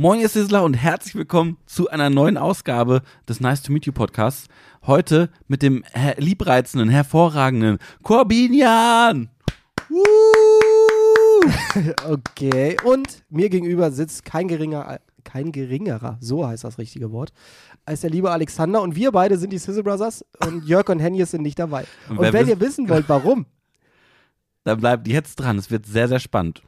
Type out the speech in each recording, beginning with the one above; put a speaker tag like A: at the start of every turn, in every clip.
A: Moin, ihr Sizzler und herzlich willkommen zu einer neuen Ausgabe des Nice to Meet You Podcasts. Heute mit dem her liebreizenden, hervorragenden Corbinian.
B: Okay, und mir gegenüber sitzt kein geringer, kein geringerer, so heißt das richtige Wort, als der liebe Alexander und wir beide sind die Sizzle Brothers und Jörg und Henny sind nicht dabei.
A: Und
B: Und, wenn ihr wissen wollt, warum,
A: Dann bleibt jetzt dran, es wird sehr, sehr spannend.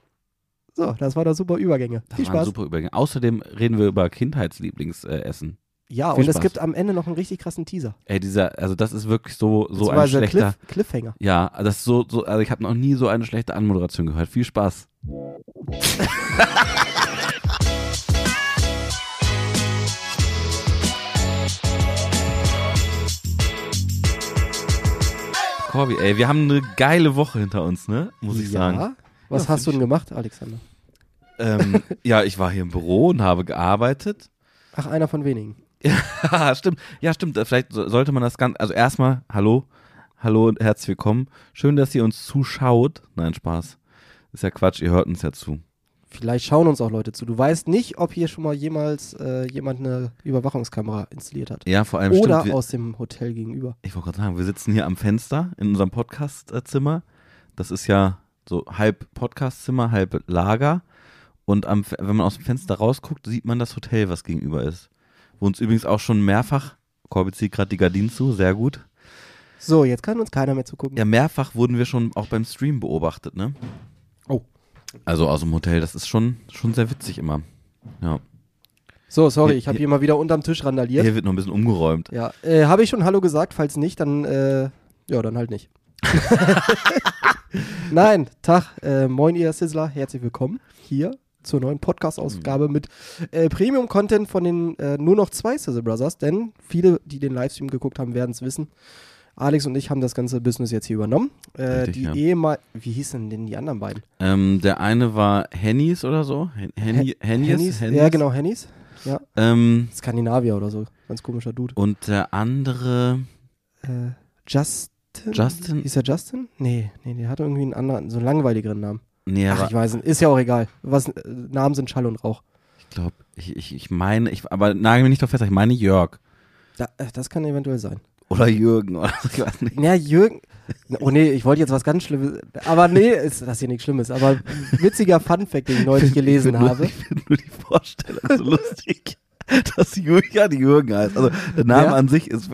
B: So, das war doch super Übergänge.
A: Das
B: Viel Spaß.
A: super Übergang. Außerdem reden wir über Kindheitslieblingsessen.
B: Ja,
A: Viel
B: und es
A: Spaß.
B: gibt am Ende noch einen richtig krassen Teaser.
A: Ey, dieser, also das ist wirklich so, so ein schlechter.
B: Cliff, Cliffhanger.
A: Ja, das ist so, so, also ich habe noch nie so eine schlechte Anmoderation gehört. Viel Spaß. Corby, ey, wir haben eine geile Woche hinter uns, ne? Muss ich sagen.
B: Ja. Was
A: Ja,
B: hast du denn gemacht, Alexander?
A: Ähm, ja, ich war hier im Büro und habe gearbeitet.
B: Ach, einer von wenigen.
A: Ja, stimmt. Ja, stimmt. Vielleicht so- sollte man das ganz. Also erstmal, hallo. Hallo und herzlich willkommen. Schön, dass ihr uns zuschaut. Nein, Spaß. Ist ja Quatsch, ihr hört uns ja zu.
B: Vielleicht schauen uns auch Leute zu. Du weißt nicht, ob hier schon mal jemals äh, jemand eine Überwachungskamera installiert hat.
A: Ja, vor allem
B: Oder
A: stimmt. Wir,
B: aus dem Hotel gegenüber.
A: ich wollte gerade sagen, wir sitzen hier am Fenster in unserem Podcastzimmer. Das ist ja so halb Podcastzimmer, halb Lager. Und am, wenn man aus dem Fenster rausguckt, sieht man das Hotel, was gegenüber ist. Wo uns übrigens auch schon mehrfach, Corby zieht gerade die Gardinen zu, sehr gut.
B: So, jetzt kann uns keiner mehr zugucken.
A: Ja, mehrfach wurden wir schon auch beim Stream beobachtet, ne?
B: Oh.
A: Also aus dem Hotel, das ist schon, schon sehr witzig immer. Ja.
B: So, sorry, ich habe
A: hier-
B: hier mal wieder unterm Tisch randaliert.
A: Hier wird noch ein bisschen umgeräumt.
B: Ja, äh, habe ich schon Hallo gesagt? Falls nicht, dann, äh, ja, dann halt nicht. Nein, Tag, äh, moin ihr Sizzler, herzlich willkommen hier zur neuen Podcast-Ausgabe mit äh, Premium-Content von den äh, nur noch zwei Sizzle Brothers, denn viele, die den Livestream geguckt haben, werden es wissen. Alex und ich haben das ganze Business jetzt hier übernommen. Äh,
A: Richtig,
B: die
A: ja.
B: ehemal, wie hießen denn die anderen beiden?
A: Ähm, der eine war Hennys oder so. Hen Henny, Hennys?
B: Hennys? Ja, genau, Hennys. Ja,
A: Ähm,
B: Skandinavier oder so, ganz komischer Dude.
A: und der andere,
B: Äh, Justin?
A: Justin?
B: Ist er Justin? Nee, nee, der hatte irgendwie einen anderen, so einen langweiligeren Namen.
A: Nee,
B: Ach, ich weiß nicht. Ist ja auch egal. Was, äh, Namen sind Schall und Rauch.
A: ich glaube, ich, ich, ich meine, ich, aber nagel mich nicht drauf fest, ich meine Jörg.
B: Da, äh, das kann eventuell sein.
A: Oder Jürgen oder ich weiß nicht.
B: Ja, Jürgen. Oh nee, ich wollte jetzt was ganz Schlimmes. Aber nee, ist das hier nichts Schlimmes. Aber witziger Funfact, den ich neulich gelesen
A: ich find
B: habe.
A: Nur, ich finde nur die Vorstellung so lustig, dass Julian Jürgen heißt. Also der Name
B: Ja.
A: an sich ist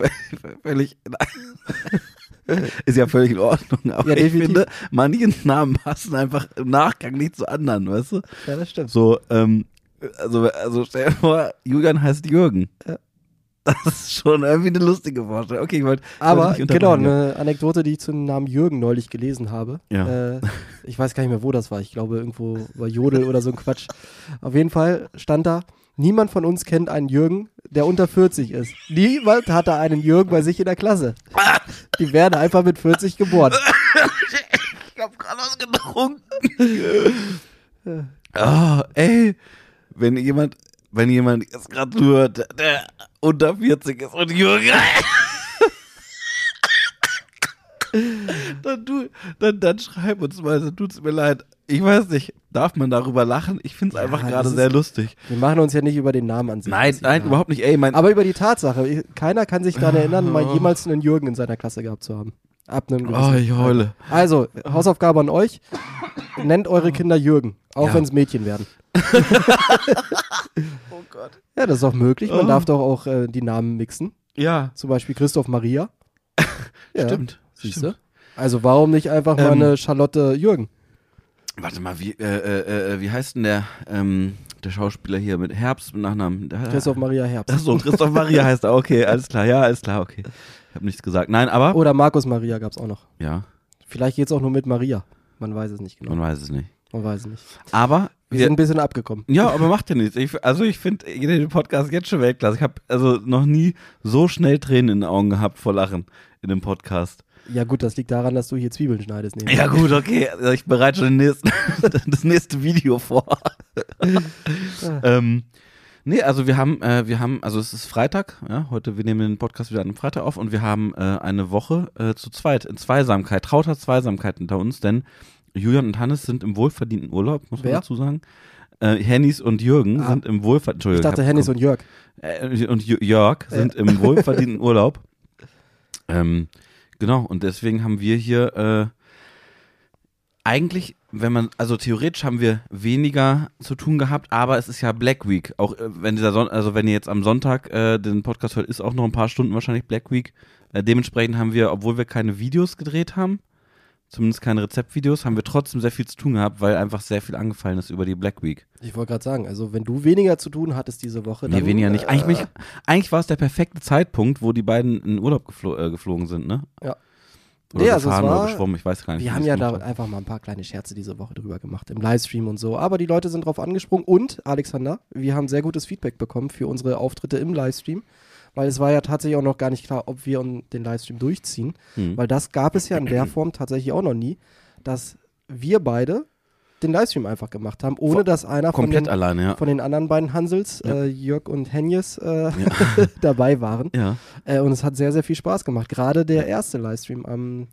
A: völlig, ist ja völlig in Ordnung. Aber
B: Ja,
A: ich finde, manche Namen passen einfach im Nachgang nicht zu anderen, weißt du?
B: Ja, das stimmt.
A: So, ähm, also, also stell dir vor, Julian heißt Jürgen.
B: Ja.
A: Das ist schon irgendwie eine lustige Vorstellung. Okay, ich wollte.
B: Aber genau, eine Anekdote, die ich zum Namen Jürgen neulich gelesen habe.
A: Ja.
B: Äh, ich weiß gar nicht mehr, wo das war. Ich glaube, irgendwo bei Jodel oder so ein Quatsch. Auf jeden Fall stand da, niemand von uns kennt einen Jürgen, der unter 40 ist. Niemand hatte einen Jürgen bei sich in der Klasse. Die werden einfach mit 40 geboren.
A: Ich hab gerade was getrunken. Ah, ey, wenn jemand, wenn jemand jetzt gerade hört, der, der unter 40 ist und Jürgen. dann, du, dann, dann schreib uns mal, dann tut's mir leid. Ich weiß nicht, darf man darüber lachen? Ich find's
B: Ja,
A: einfach gerade sehr lustig.
B: Wir machen uns ja nicht über den Namen an sich.
A: Nein, nein,
B: ja.
A: überhaupt nicht. Ey, mein,
B: Aber über die Tatsache, ich- keiner kann sich daran erinnern, mal jemals einen Jürgen in seiner Klasse gehabt zu haben. Ab einem
A: oh,
B: gewissen
A: ich heule.
B: Also, Hausaufgabe an euch. Nennt eure Kinder Jürgen, auch
A: Ja.
B: wenn es Mädchen werden.
A: Oh Gott.
B: Ja, das ist auch möglich. Man
A: Oh.
B: darf doch auch äh, die Namen mixen.
A: Ja,
B: Zum Beispiel Christoph Maria. Ja,
A: stimmt.
B: Siehst
A: stimmt.
B: du? Also warum nicht einfach mal
A: Ähm,
B: eine Charlotte Jürgen?
A: Warte mal, wie, äh, äh, äh, wie heißt denn der, ähm, der Schauspieler hier mit Herbst mit Nachnamen?
B: Christoph Maria Herbst.
A: Achso, Christoph Maria heißt er. Okay, alles klar. Ja, alles klar, okay. Ich habe nichts gesagt. Nein, aber.
B: Oder Markus Maria gab es auch noch.
A: Ja,
B: Vielleicht geht es auch nur mit Maria. Man weiß es nicht genau.
A: man weiß es nicht.
B: Man weiß es nicht.
A: Aber.
B: Wir
A: wir-
B: sind ein bisschen abgekommen.
A: ja, aber macht ja nichts. Ich, also ich finde den Podcast jetzt schon Weltklasse. Ich habe also noch nie so schnell Tränen in den Augen gehabt vor Lachen in dem Podcast.
B: Ja gut, das liegt daran, dass du hier Zwiebeln schneidest. ich.
A: Ja gut, okay. Also ich bereite schon nächsten, das nächste Video vor. ähm, nee, also wir haben, äh, wir haben, also es ist Freitag, ja, heute, wir nehmen den Podcast wieder an einem Freitag auf und wir haben äh, eine Woche äh, zu zweit, in Zweisamkeit, trauter Zweisamkeit hinter uns, denn Julian und Hannes sind im wohlverdienten Urlaub, muss man
B: Wer?
A: dazu sagen. Äh, Hennis und Jürgen
B: Ah.
A: sind im Wohlverdien.
B: Ich
A: Entschuldigung,
B: dachte, Hennis und Jörg.
A: äh, und Jü- Jörg sind im wohlverdienten Urlaub. Ähm, genau, und deswegen haben wir hier äh, eigentlich, wenn man, also theoretisch haben wir weniger zu tun gehabt, aber es ist ja Black Week. Auch äh, wenn dieser Son also wenn ihr jetzt am Sonntag äh, den Podcast hört, ist auch noch ein paar Stunden wahrscheinlich Black Week. Äh, dementsprechend haben wir, obwohl wir keine Videos gedreht haben, zumindest keine Rezeptvideos, haben wir trotzdem sehr viel zu tun gehabt, weil einfach sehr viel angefallen ist über die Black Week.
B: Ich wollte gerade sagen, also wenn du weniger zu tun hattest diese Woche,
A: Nee,
B: dann,
A: weniger nicht. Eigentlich,
B: äh,
A: eigentlich war es der perfekte Zeitpunkt, wo die beiden in Urlaub geflo äh, geflogen sind, ne?
B: Ja.
A: Oder
B: Nee, also es war-
A: oder geschwommen, ich weiß gar nicht.
B: Wir haben ja da
A: haben.
B: einfach mal ein paar kleine Scherze diese Woche drüber gemacht, im Livestream und so. Aber die Leute sind drauf angesprungen und, Alexander, wir haben sehr gutes Feedback bekommen für unsere Auftritte im Livestream, weil es war ja tatsächlich auch noch gar nicht klar, ob wir den Livestream durchziehen,
A: Hm.
B: weil das gab es ja in der Form tatsächlich auch noch nie, dass wir beide den Livestream einfach gemacht haben, ohne dass einer von den,
A: alleine, ja.
B: von den anderen beiden Hansels,
A: Ja.
B: äh, Jörg und Henjes, äh,
A: Ja.
B: dabei waren. Äh, und es hat sehr, sehr viel Spaß gemacht. Gerade der erste Livestream am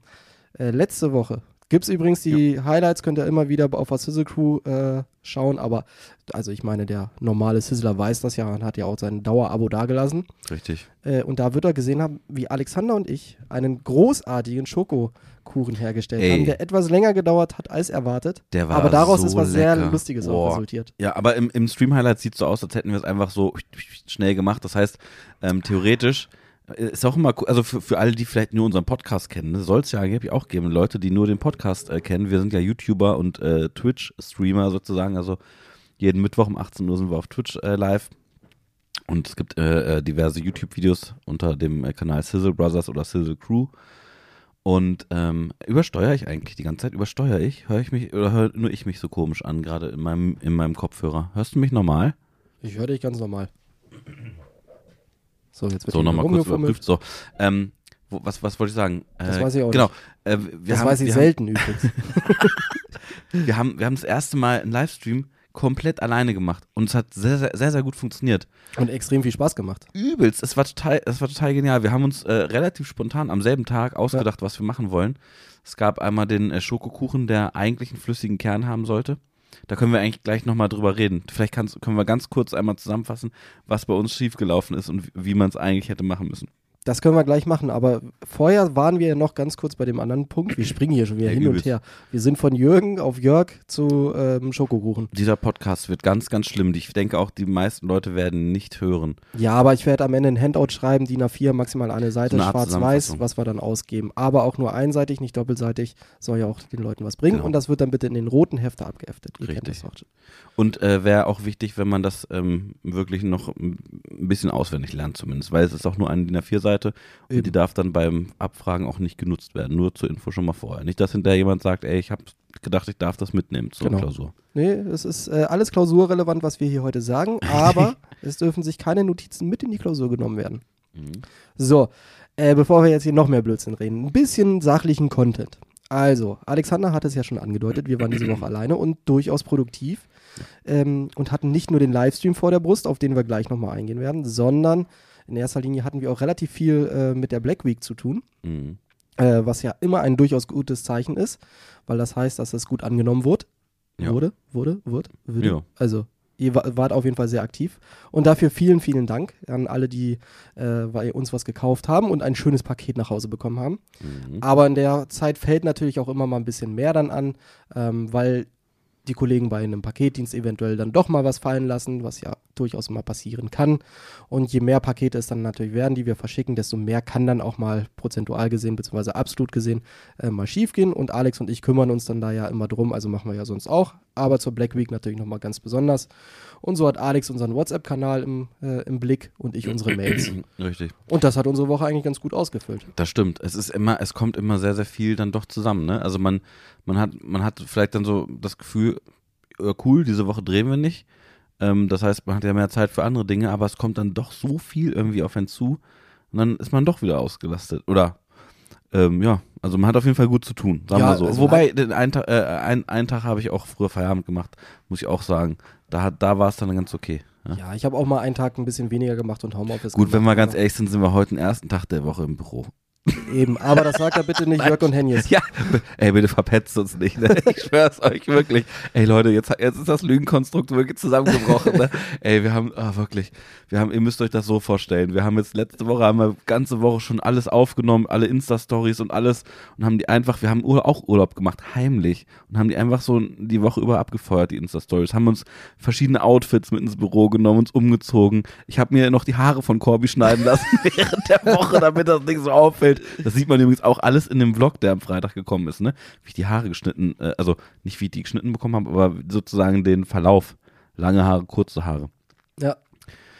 B: äh, letzte Woche. Gibt es übrigens die Highlights, könnt ihr immer wieder auf der Sizzle Crew äh, schauen, aber also ich meine, der normale Sizzler weiß das ja und hat ja auch sein Dauerabo dagelassen.
A: Richtig.
B: Äh, und da wird er gesehen haben, wie Alexander und ich einen großartigen Schokokuchen hergestellt
A: Ey.
B: haben, der etwas länger gedauert hat als erwartet.
A: Der war
B: aber daraus
A: so
B: ist was sehr
A: lecker.
B: Lustiges auch
A: Boah.
B: resultiert.
A: Ja, aber im, im Stream-Highlight sieht es so aus, als hätten wir es einfach so schnell gemacht. Das heißt, ähm, theoretisch ist auch immer, also für, für alle, die vielleicht nur unseren Podcast kennen, soll es ja angeblich auch geben. Leute, die nur den Podcast äh, kennen. Wir sind ja YouTuber und äh, Twitch-Streamer sozusagen. Also jeden Mittwoch um 18 Uhr sind wir auf Twitch äh, live. Und es gibt äh, äh, diverse YouTube-Videos unter dem äh, Kanal Sizzle Brothers oder Sizzle Crew. Und ähm, übersteuere ich eigentlich die ganze Zeit? Übersteuere ich? Höre ich mich oder höre nur ich mich so komisch an, gerade in meinem, in meinem Kopfhörer? Hörst du mich normal?
B: Ich höre dich ganz normal. So, jetzt wird
A: So, nochmal kurz überprüft. So, ähm, wo, was, was wollte ich sagen?
B: Das
A: Äh,
B: weiß ich auch
A: genau. Äh,
B: Das
A: haben,
B: weiß ich selten übrigens.
A: Haben, wir, haben, wir haben das erste Mal einen Livestream komplett alleine gemacht und es hat sehr, sehr, sehr, sehr gut funktioniert.
B: Und extrem viel Spaß gemacht.
A: Übelst, es war total, es war total genial. Wir haben uns äh, relativ spontan am selben Tag ausgedacht, was wir machen wollen. Es gab einmal den äh, Schokokuchen, der eigentlich einen flüssigen Kern haben sollte. Da können wir eigentlich gleich nochmal drüber reden. Vielleicht können wir ganz kurz einmal zusammenfassen, was bei uns schiefgelaufen ist und wie man es eigentlich hätte machen müssen.
B: Das können wir gleich machen, aber vorher waren wir ja noch ganz kurz bei dem anderen Punkt. Wir springen hier schon wieder
A: Ja,
B: hin und her. Wir sind von Jürgen auf Jörg zu ähm, Schokokuchen.
A: Dieser Podcast wird ganz, ganz schlimm. Ich denke auch, die meisten Leute werden nicht hören.
B: Ja, aber ich werde am Ende ein Handout schreiben, DIN A4, maximal eine Seite,
A: So
B: schwarz-weiß, was wir dann ausgeben. Aber auch nur einseitig, nicht doppelseitig. Soll ja auch den Leuten was bringen.
A: Genau.
B: Und das wird dann bitte in den roten Hefter abgeheftet. Ihr
A: Richtig. Und äh, wäre auch wichtig, wenn man das ähm, wirklich noch ein bisschen auswendig lernt zumindest, weil es ist auch nur eine DIN A4-Seite und
B: Eben.
A: die darf dann beim Abfragen auch nicht genutzt werden. Nur zur Info schon mal vorher. Nicht, dass hinterher jemand sagt, ey, ich habe gedacht, ich darf das mitnehmen zur
B: Genau.
A: Klausur.
B: Nee, es ist äh, alles klausurrelevant, was wir hier heute sagen. Aber es dürfen sich keine Notizen mit in die Klausur genommen werden.
A: Mhm.
B: So, äh, bevor wir jetzt hier noch mehr Blödsinn reden, ein bisschen sachlichen Content. Also, Alexander hat es ja schon angedeutet, wir waren diese Woche alleine und durchaus produktiv ähm, und hatten nicht nur den Livestream vor der Brust, auf den wir gleich nochmal eingehen werden, sondern in erster Linie hatten wir auch relativ viel äh, mit der Black Week zu tun,
A: Mhm.
B: äh, was ja immer ein durchaus gutes Zeichen ist, weil das heißt, dass es gut angenommen wird.
A: Ja.
B: Wurde, wurde, wird, würde.
A: Ja.
B: Also, ihr wa- wart auf jeden Fall sehr aktiv. Und dafür vielen, vielen Dank an alle, die äh, bei uns was gekauft haben und ein schönes Paket nach Hause bekommen haben.
A: Mhm.
B: Aber in der Zeit fällt natürlich auch immer mal ein bisschen mehr dann an, ähm, weil die Kollegen bei einem Paketdienst eventuell dann doch mal was fallen lassen, was ja durchaus mal passieren kann. Und je mehr Pakete es dann natürlich werden, die wir verschicken, desto mehr kann dann auch mal prozentual gesehen, beziehungsweise absolut gesehen, äh, mal schief gehen. Und Alex und ich kümmern uns dann da ja immer drum, also machen wir ja sonst auch. Aber zur Black Week natürlich nochmal ganz besonders. Und so hat Alex unseren WhatsApp-Kanal im, äh, im Blick und ich unsere Mails.
A: Richtig.
B: Und das hat unsere Woche eigentlich ganz gut ausgefüllt.
A: Das stimmt. Es ist immer, es kommt immer sehr, sehr viel dann doch zusammen. Ne? Also man, man hat, man hat vielleicht dann so das Gefühl, äh, cool, diese Woche drehen wir nicht. Ähm, das heißt, man hat ja mehr Zeit für andere Dinge, aber es kommt dann doch so viel irgendwie auf einen zu und dann ist man doch wieder ausgelastet. Oder ähm, ja, also man hat auf jeden Fall gut zu tun, sagen
B: Ja,
A: wir so.
B: also
A: Wobei, den einen, Tag, äh, ein, einen Tag habe ich auch früher Feierabend gemacht, muss ich auch sagen. Da, hat- da war es dann ganz okay. Ja.
B: Ja, ich habe auch mal einen Tag ein bisschen weniger gemacht und Homeoffice
A: Gut,
B: gemacht.
A: wenn wir ganz ehrlich sind, sind wir heute den ersten Tag der Woche im Büro.
B: Eben, aber das sagt er bitte nicht Jörg und Henjes.
A: Ja, ey, bitte verpetzt uns nicht, ne? Ich schwör's euch wirklich. Ey, Leute, jetzt, jetzt ist das Lügenkonstrukt wirklich zusammengebrochen, ne? Ey, wir haben, ah, wirklich, wir haben, ihr müsst euch das so vorstellen. Wir haben jetzt letzte Woche, haben wir ganze Woche schon alles aufgenommen, alle Insta-Stories und alles und haben die einfach, wir haben auch Urlaub gemacht, heimlich und haben die einfach so die Woche über abgefeuert, die Insta-Stories. Haben uns verschiedene Outfits mit ins Büro genommen, uns umgezogen. Ich habe mir noch die Haare von Corby schneiden lassen während der Woche, damit das nicht so auffällt. Das sieht man übrigens auch alles in dem Vlog, der am Freitag gekommen ist, ne? Wie ich die Haare geschnitten, äh, also nicht wie ich die geschnitten bekommen habe, aber sozusagen den Verlauf. Lange Haare, kurze Haare.
B: Ja.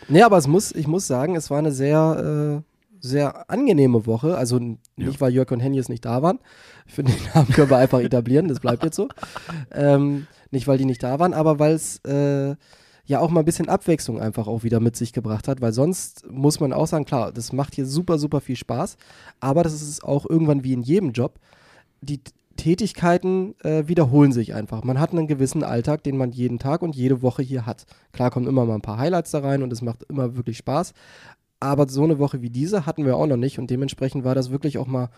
B: Nee, aber es muss, ich muss sagen, es war eine sehr, äh, sehr angenehme Woche. Also n-
A: Ja.
B: nicht, weil Jörg und Henjes nicht da waren. Ich finde, den Namen können wir einfach etablieren, das bleibt jetzt so. Ähm, nicht, weil die nicht da waren, aber weil es äh, ja auch mal ein bisschen Abwechslung einfach auch wieder mit sich gebracht hat, weil sonst muss man auch sagen, klar, das macht hier super, super viel Spaß, aber das ist auch irgendwann wie in jedem Job. Die Tätigkeiten äh, wiederholen sich einfach. Man hat einen gewissen Alltag, den man jeden Tag und jede Woche hier hat. Klar kommen immer mal ein paar Highlights da rein und es macht immer wirklich Spaß. Aber so eine Woche wie diese hatten wir auch noch nicht und dementsprechend war das wirklich auch mal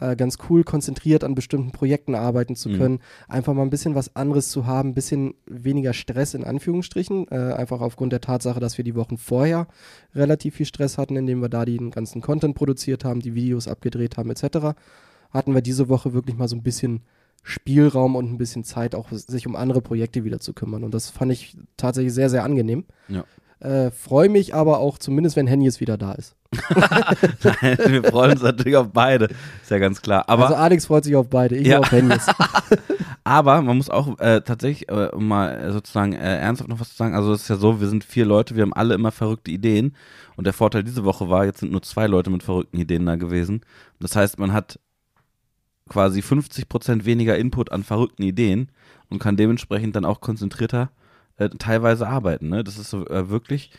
B: äh, ganz cool, konzentriert an bestimmten Projekten arbeiten zu
A: Mhm.
B: können, einfach mal ein bisschen was anderes zu haben, ein bisschen weniger Stress in Anführungsstrichen, äh, einfach aufgrund der Tatsache, dass wir die Wochen vorher relativ viel Stress hatten, indem wir da den ganzen Content produziert haben, die Videos abgedreht haben etc. Hatten wir diese Woche wirklich mal so ein bisschen Spielraum und ein bisschen Zeit, auch sich um andere Projekte wieder zu kümmern. Und das fand ich tatsächlich sehr, sehr angenehm.
A: Ja.
B: Äh, Freue mich aber auch zumindest, wenn Henny jetzt wieder da ist.
A: Nein, wir freuen uns natürlich auf beide. Ist ja ganz klar. Aber,
B: also Alex freut sich auf beide, ich
A: Ja.
B: auf Henny jetzt.
A: aber man muss auch äh, tatsächlich, äh, um mal äh, sozusagen äh, ernsthaft noch was zu sagen, also es ist ja so, wir sind vier Leute, wir haben alle immer verrückte Ideen. Und der Vorteil diese Woche war, jetzt sind nur zwei Leute mit verrückten Ideen da gewesen. Das heißt, man hat quasi 50% weniger Input an verrückten Ideen und kann dementsprechend dann auch konzentrierter äh, teilweise arbeiten. Ne? Das ist so äh, wirklich,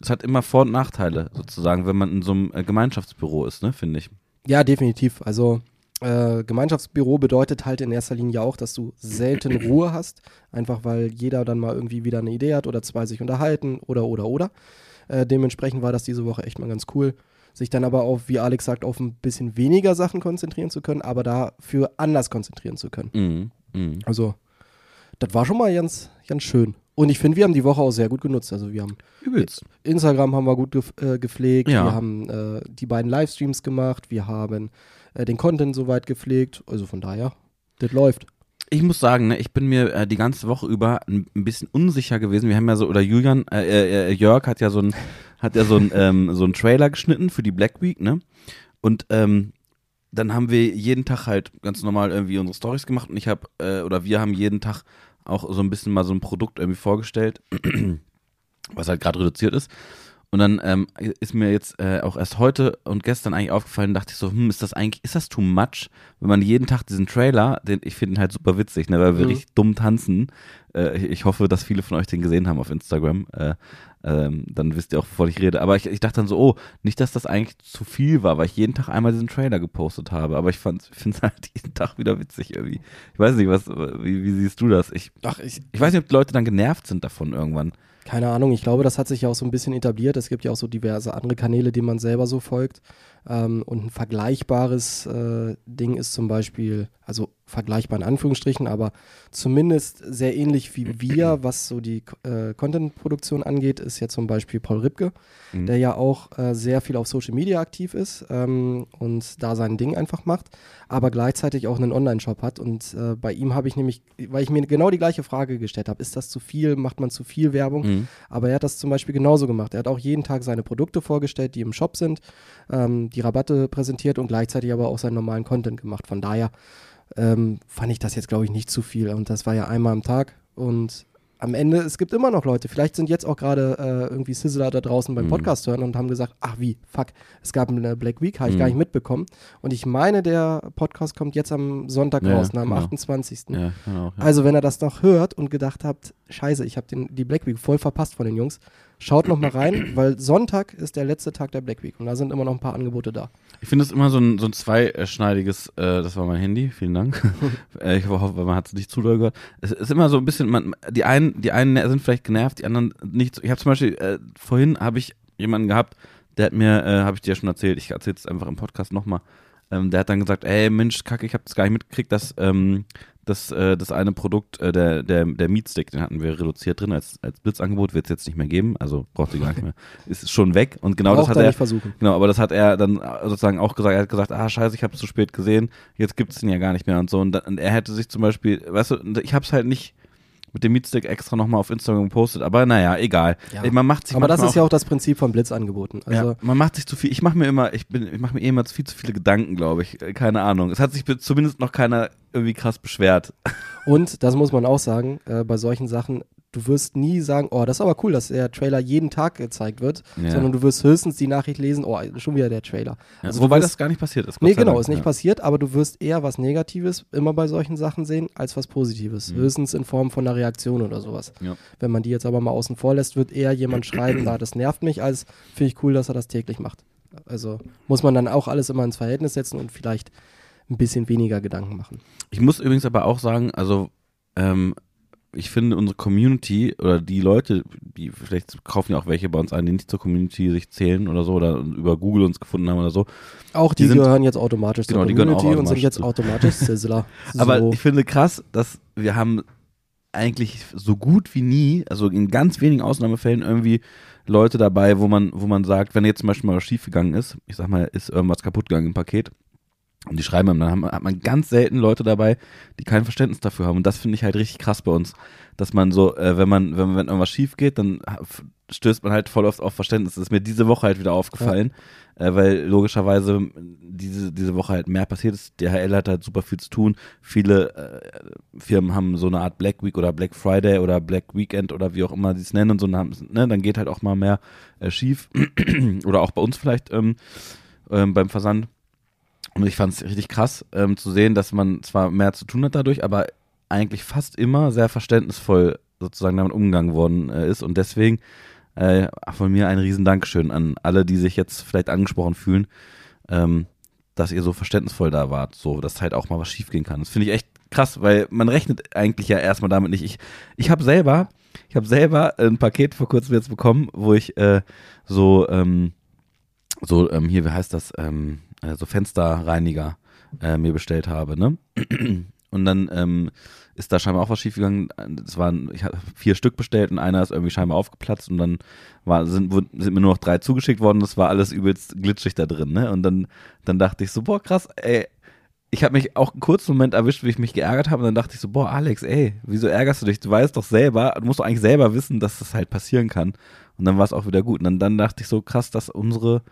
A: es hat immer Vor- und Nachteile sozusagen, wenn man in so einem äh, Gemeinschaftsbüro ist, ne, finde ich.
B: Ja, definitiv. Also äh, Gemeinschaftsbüro bedeutet halt in erster Linie auch, dass du selten Ruhe hast, einfach weil jeder dann mal irgendwie wieder eine Idee hat oder zwei sich unterhalten oder oder oder. Äh, dementsprechend war das diese Woche echt mal ganz cool, sich dann aber auf, wie Alex sagt, auf ein bisschen weniger Sachen konzentrieren zu können, aber dafür anders konzentrieren zu können.
A: Mhm. Mhm.
B: Also, das war schon mal ganz, ganz schön. Und ich finde, wir haben die Woche auch sehr gut genutzt. Also wir haben
A: Übelst.
B: Instagram haben wir gut gef äh, gepflegt,
A: Ja.
B: wir haben äh, die beiden Livestreams gemacht, wir haben äh, den Content soweit gepflegt. Also von daher, das läuft.
A: Ich muss sagen, ne, ich bin mir äh, die ganze Woche über ein, ein bisschen unsicher gewesen. Wir haben ja so, oder Julian, äh, äh, Jörg hat ja so ein, hat ja so ein, ähm, so ein Trailer geschnitten für die Black Week, ne? Und ähm, dann haben wir jeden Tag halt ganz normal irgendwie unsere Stories gemacht und ich habe, äh, oder wir haben jeden Tag auch so ein bisschen mal so ein Produkt irgendwie vorgestellt, was halt gerade reduziert ist. Und dann ähm, ist mir jetzt äh, auch erst heute und gestern eigentlich aufgefallen, dachte ich so, hm, ist das eigentlich, ist das too much, wenn man jeden Tag diesen Trailer, den ich finde ihn halt super witzig, ne, weil wir
B: Mhm.
A: richtig dumm tanzen. Äh, ich, ich hoffe, dass viele von euch den gesehen haben auf Instagram. Äh, ähm, dann wisst ihr auch, wovon ich rede. Aber ich, ich dachte dann so, oh, nicht, dass das eigentlich zu viel war, weil ich jeden Tag einmal diesen Trailer gepostet habe. Aber ich finde es halt jeden Tag wieder witzig irgendwie. Ich weiß nicht, was, wie, wie siehst du das? Ich,
B: Ach, ich,
A: ich weiß nicht, ob die Leute dann genervt sind davon irgendwann.
B: Keine Ahnung, ich glaube, das hat sich ja auch so ein bisschen etabliert. Es gibt ja auch so diverse andere Kanäle, denen man selber so folgt. Ähm, und ein vergleichbares äh, Ding ist zum Beispiel, also vergleichbar in Anführungsstrichen, aber zumindest sehr ähnlich wie wir, was so die äh, Content-Produktion angeht, ist ja zum Beispiel Paul Ripke,
A: Mhm.
B: der ja auch äh, sehr viel auf Social Media aktiv ist ähm, und da sein Ding einfach macht, aber gleichzeitig auch einen Online-Shop hat. Und äh, bei ihm habe ich nämlich, weil ich mir genau die gleiche Frage gestellt habe, ist das zu viel, macht man zu viel Werbung?
A: Mhm.
B: Aber er hat das zum Beispiel genauso gemacht. Er hat auch jeden Tag seine Produkte vorgestellt, die im Shop sind, ähm, die Rabatte präsentiert und gleichzeitig aber auch seinen normalen Content gemacht. Von daher ähm, fand ich das jetzt, glaube ich, nicht zu viel. Und das war ja einmal am Tag. Und am Ende, es gibt immer noch Leute, vielleicht sind jetzt auch gerade äh, irgendwie Sizzler da draußen beim
A: Mhm.
B: Podcast hören und haben gesagt, ach wie, fuck, es gab eine Black Week, habe ich
A: Mhm.
B: gar nicht mitbekommen. Und ich meine, der Podcast kommt jetzt am Sonntag
A: Ja,
B: raus, ne, am
A: genau.
B: 28.
A: Ja, genau. Ja.
B: Also wenn ihr das noch hört und gedacht habt, scheiße, ich habe die Black Week voll verpasst von den Jungs, schaut noch mal rein, weil Sonntag ist der letzte Tag der Black Week und da sind immer noch ein paar Angebote da.
A: Ich finde es immer so ein, so ein zweischneidiges, äh, das war mein Handy, vielen Dank. äh, ich hoffe, man hat es nicht zu doll gehört. Es ist immer so ein bisschen, man, die einen, die einen sind vielleicht genervt, die anderen nicht. Ich habe zum Beispiel, äh, vorhin habe ich jemanden gehabt, der hat mir, äh, habe ich dir ja schon erzählt, ich erzähle es einfach im Podcast nochmal, ähm, der hat dann gesagt, ey Mensch, kacke, ich habe das gar nicht mitgekriegt, dass ähm, das, äh, das eine Produkt, äh, der, der, der Meatstick, den hatten wir reduziert drin als, als Blitzangebot, wird es jetzt nicht mehr geben, also braucht ihr gar nicht mehr. Ist schon weg und genau
B: Braucht
A: das hat
B: er nicht versuchen.
A: genau, aber das hat er dann sozusagen auch gesagt, er hat gesagt, ah scheiße, ich habe es zu spät gesehen, jetzt gibt es den ja gar nicht mehr und so und, dann, und er hätte sich zum Beispiel, weißt du, ich habe es halt nicht mit dem Meatstick extra nochmal auf Instagram gepostet, aber naja, egal.
B: Ja.
A: Man macht sich
B: Aber das ist ja auch das Prinzip von Blitzangeboten. Also
A: ja, man macht sich zu viel. Ich mache mir immer, ich bin, ich mache mir eh immer viel zu viele Gedanken, glaube ich. Äh, Keine Ahnung. Es hat sich zumindest noch keiner irgendwie krass beschwert.
B: Und das muss man auch sagen, äh, bei solchen Sachen, du wirst nie sagen, oh, das ist aber cool, dass der Trailer jeden Tag gezeigt wird,
A: Ja.
B: sondern du wirst höchstens die Nachricht lesen, oh, schon wieder der Trailer. Also du
A: Wobei
B: wirst-
A: das gar nicht passiert ist. Gott
B: Nee, genau,
A: Dank.
B: ist nicht
A: ja.
B: passiert, aber du wirst eher was Negatives immer bei solchen Sachen sehen, als was Positives.
A: Mhm.
B: Höchstens in Form von einer Reaktion oder sowas.
A: Ja.
B: Wenn man die jetzt aber mal außen vor lässt, wird eher jemand schreiben, da das nervt mich, als finde ich cool, dass er das täglich macht. Also muss man dann auch alles immer ins Verhältnis setzen und vielleicht ein bisschen weniger Gedanken machen.
A: Ich muss übrigens aber auch sagen, also ähm, ich finde unsere Community oder die Leute, die vielleicht kaufen ja auch welche bei uns ein, die nicht zur Community sich zählen oder so oder über Google uns gefunden haben oder so.
B: Auch die,
A: Die sind-
B: gehören jetzt automatisch
A: Genau,
B: zur Community und sind
A: automatisch
B: jetzt
A: zu.
B: automatisch Sizzler. So.
A: Aber ich finde krass, dass wir haben eigentlich so gut wie nie, also in ganz wenigen Ausnahmefällen irgendwie Leute dabei, wo man, wo man sagt, wenn jetzt zum Beispiel mal was schiefgegangen ist, ich sag mal, ist irgendwas kaputt gegangen im Paket und die schreiben einem, dann haben- hat man ganz selten Leute dabei, die kein Verständnis dafür haben und das finde ich halt richtig krass bei uns, dass man so, äh, wenn man, wenn, wenn irgendwas schief geht, dann stößt man halt voll oft auf Verständnis. Das ist mir diese Woche halt wieder aufgefallen, äh, weil logischerweise diese, diese Woche halt mehr passiert ist. DHL hat halt super viel zu tun. Viele äh, Firmen haben so eine Art Black Week oder Black Friday oder Black Weekend oder wie auch immer sie es nennen und so, ne, dann geht halt auch mal mehr äh, schief. oder auch bei uns vielleicht ähm, ähm, beim Versand. Und ich fand es richtig krass ähm, zu sehen, dass man zwar mehr zu tun hat dadurch, aber eigentlich fast immer sehr verständnisvoll sozusagen damit umgegangen worden äh, ist. Und deswegen äh, von mir ein riesen Dankeschön an alle, die sich jetzt vielleicht angesprochen fühlen, ähm, dass ihr so verständnisvoll da wart, so dass halt auch mal was schiefgehen kann. Das finde ich echt krass, weil man rechnet eigentlich ja erstmal damit nicht. Ich, ich habe selber, ich habe selber ein Paket vor kurzem jetzt bekommen, wo ich äh, so, ähm, so ähm, hier, wie heißt das, ähm, äh, so Fensterreiniger äh, mir bestellt habe, ne? Und dann ähm, ist da scheinbar auch was schiefgegangen. Es waren, ich habe vier Stück bestellt und einer ist irgendwie scheinbar aufgeplatzt und dann war, sind, sind mir nur noch drei zugeschickt worden. Das war alles übelst glitschig da drin, ne? Und dann, dann dachte ich so, boah, krass, ey. Ich habe mich auch einen kurzen Moment erwischt, wie ich mich geärgert habe. Und dann dachte ich so, boah, Alex, ey, wieso ärgerst du dich? Du weißt doch selber, du musst doch eigentlich selber wissen, dass das halt passieren kann. Und dann war es auch wieder gut. Und dann, dann dachte ich so, krass, dass unsere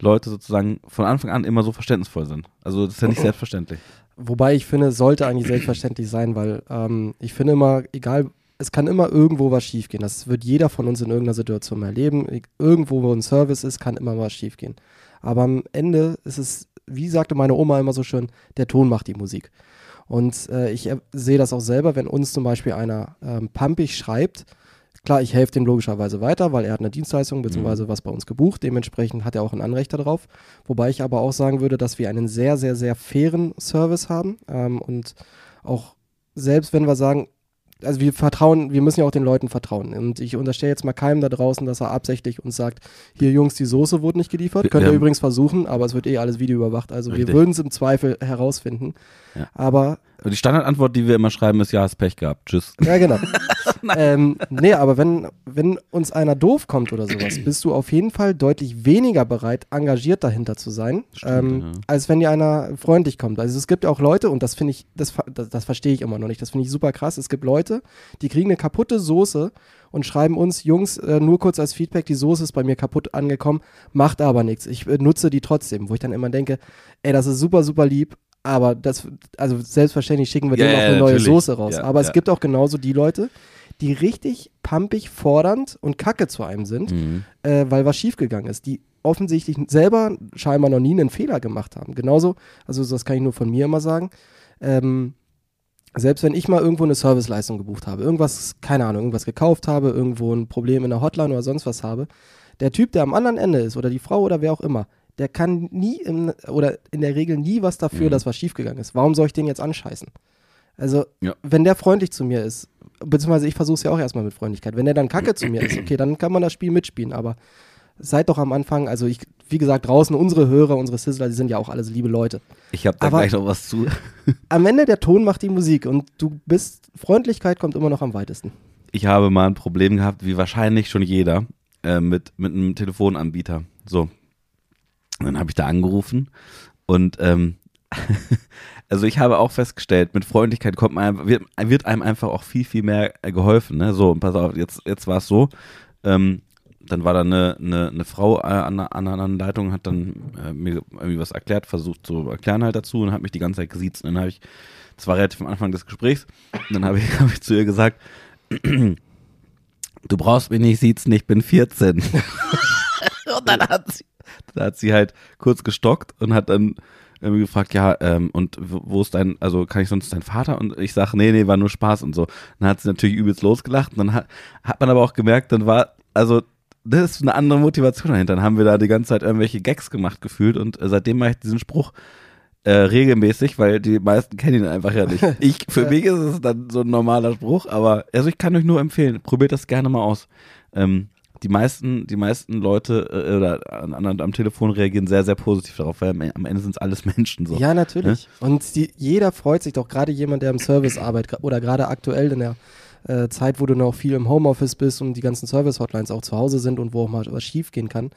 A: Leute sozusagen von Anfang an immer so verständnisvoll sind. Also das ist ja nicht selbstverständlich.
B: Wobei ich finde, es sollte eigentlich selbstverständlich sein, weil ähm, ich finde immer, egal, es kann immer irgendwo was schiefgehen. Das wird jeder von uns in irgendeiner Situation erleben. Irgendwo, wo ein Service ist, kann immer was schiefgehen. Aber am Ende ist es, wie sagte meine Oma immer so schön, der Ton macht die Musik. Und äh, ich äh, sehe das auch selber, wenn uns zum Beispiel einer ähm, pumpig schreibt. Klar, ich helfe dem logischerweise weiter, weil er hat eine Dienstleistung beziehungsweise was bei uns gebucht. Dementsprechend hat er auch ein Anrecht darauf. Wobei ich aber auch sagen würde, dass wir einen sehr, sehr, sehr fairen Service haben. Ähm, und auch selbst wenn wir sagen, also wir vertrauen, wir müssen ja auch den Leuten vertrauen. Und ich unterstelle jetzt mal keinem da draußen, dass er absichtlich uns sagt, hier Jungs, die Soße wurde nicht geliefert. Könnt ihr
A: haben-
B: übrigens versuchen, aber es wird eh alles Video überwacht. Also
A: Richtig.
B: wir würden es im Zweifel herausfinden.
A: Ja.
B: Aber
A: Die Standardantwort, die wir immer schreiben, ist, ja, hast Pech gehabt. Tschüss.
B: ja, genau. ähm, nee, aber wenn, wenn uns einer doof kommt oder sowas, bist du auf jeden Fall deutlich weniger bereit, engagiert dahinter zu sein,
A: Stimmt,
B: ähm,
A: ja.
B: als wenn dir einer freundlich kommt. Also es gibt ja auch Leute, und das finde ich, das, das, das verstehe ich immer noch nicht, das finde ich super krass. Es gibt Leute, die kriegen eine kaputte Soße und schreiben uns, Jungs, äh, nur kurz als Feedback, die Soße ist bei mir kaputt angekommen, macht aber nichts. Ich äh, nutze die trotzdem, wo ich dann immer denke, ey, das ist super, super lieb. Aber das, also selbstverständlich schicken wir
A: Ja,
B: dem auch
A: ja,
B: eine neue
A: natürlich.
B: Soße raus.
A: Ja,
B: aber es
A: ja.
B: gibt auch genauso die Leute, die richtig pampig, fordernd und kacke zu einem sind,
A: Mhm.
B: äh, weil was schiefgegangen ist, die offensichtlich selber scheinbar noch nie einen Fehler gemacht haben. Genauso, also das kann ich nur von mir immer sagen, ähm, selbst wenn ich mal irgendwo eine Serviceleistung gebucht habe, irgendwas, keine Ahnung, irgendwas gekauft habe, irgendwo ein Problem in der Hotline oder sonst was habe, der Typ, der am anderen Ende ist oder die Frau oder wer auch immer, der kann nie im, oder in der Regel nie was dafür,
A: Mhm.
B: dass was schiefgegangen ist. Warum soll ich den jetzt anscheißen? Also,
A: Ja.
B: wenn der freundlich zu mir ist, beziehungsweise ich versuche es ja auch erstmal mit Freundlichkeit, wenn der dann kacke zu mir ist, okay, dann kann man das Spiel mitspielen, aber seid doch am Anfang, also ich wie gesagt, draußen unsere Hörer, unsere Sizzler, die sind ja auch alles liebe Leute.
A: Ich habe da
B: Aber-
A: gleich noch was zu.
B: Am Ende der Ton macht die Musik und du bist, Freundlichkeit kommt immer noch am weitesten.
A: Ich habe mal ein Problem gehabt, wie wahrscheinlich schon jeder, äh, mit, mit einem Telefonanbieter. So. Und dann habe ich da angerufen und ähm, also ich habe auch festgestellt, mit Freundlichkeit kommt man, wird, wird einem einfach auch viel, viel mehr geholfen. Ne? So, und pass auf, jetzt, jetzt war es so, ähm, dann war da eine, eine, eine Frau an, an einer anderen Leitung, hat dann äh, mir irgendwie was erklärt, versucht zu erklären halt dazu und hat mich die ganze Zeit gesiezt. Und dann habe ich, das war relativ am Anfang des Gesprächs, und dann habe ich, hab ich zu ihr gesagt, du brauchst mich nicht siezen, ich bin 14. und dann hat sie, dann hat sie halt kurz gestockt und hat dann irgendwie gefragt, ja, ähm, und wo ist dein, also kann ich sonst dein Vater? Und ich sag, nee, nee, war nur Spaß und so. Dann hat sie natürlich übelst losgelacht und dann hat, hat man aber auch gemerkt, dann war, also das ist eine andere Motivation dahinter. Dann haben wir da die ganze Zeit irgendwelche Gags gemacht gefühlt und äh, seitdem mache ich diesen Spruch äh, regelmäßig, weil die meisten kennen ihn einfach ja nicht. Ich, für mich ist es dann so ein normaler Spruch, aber also ich kann euch nur empfehlen, probiert das gerne mal aus. Ähm, die meisten, die meisten Leute äh, oder an, an, am Telefon reagieren sehr, sehr positiv darauf, weil am, Ende sind es alles Menschen so.
B: Ja, natürlich. Und die, jeder freut sich doch, gerade jemand, der im Service arbeitet oder gerade aktuell in der äh, Zeit, wo du noch viel im Homeoffice bist und die ganzen Service-Hotlines auch zu Hause sind und wo auch mal was schief gehen kann,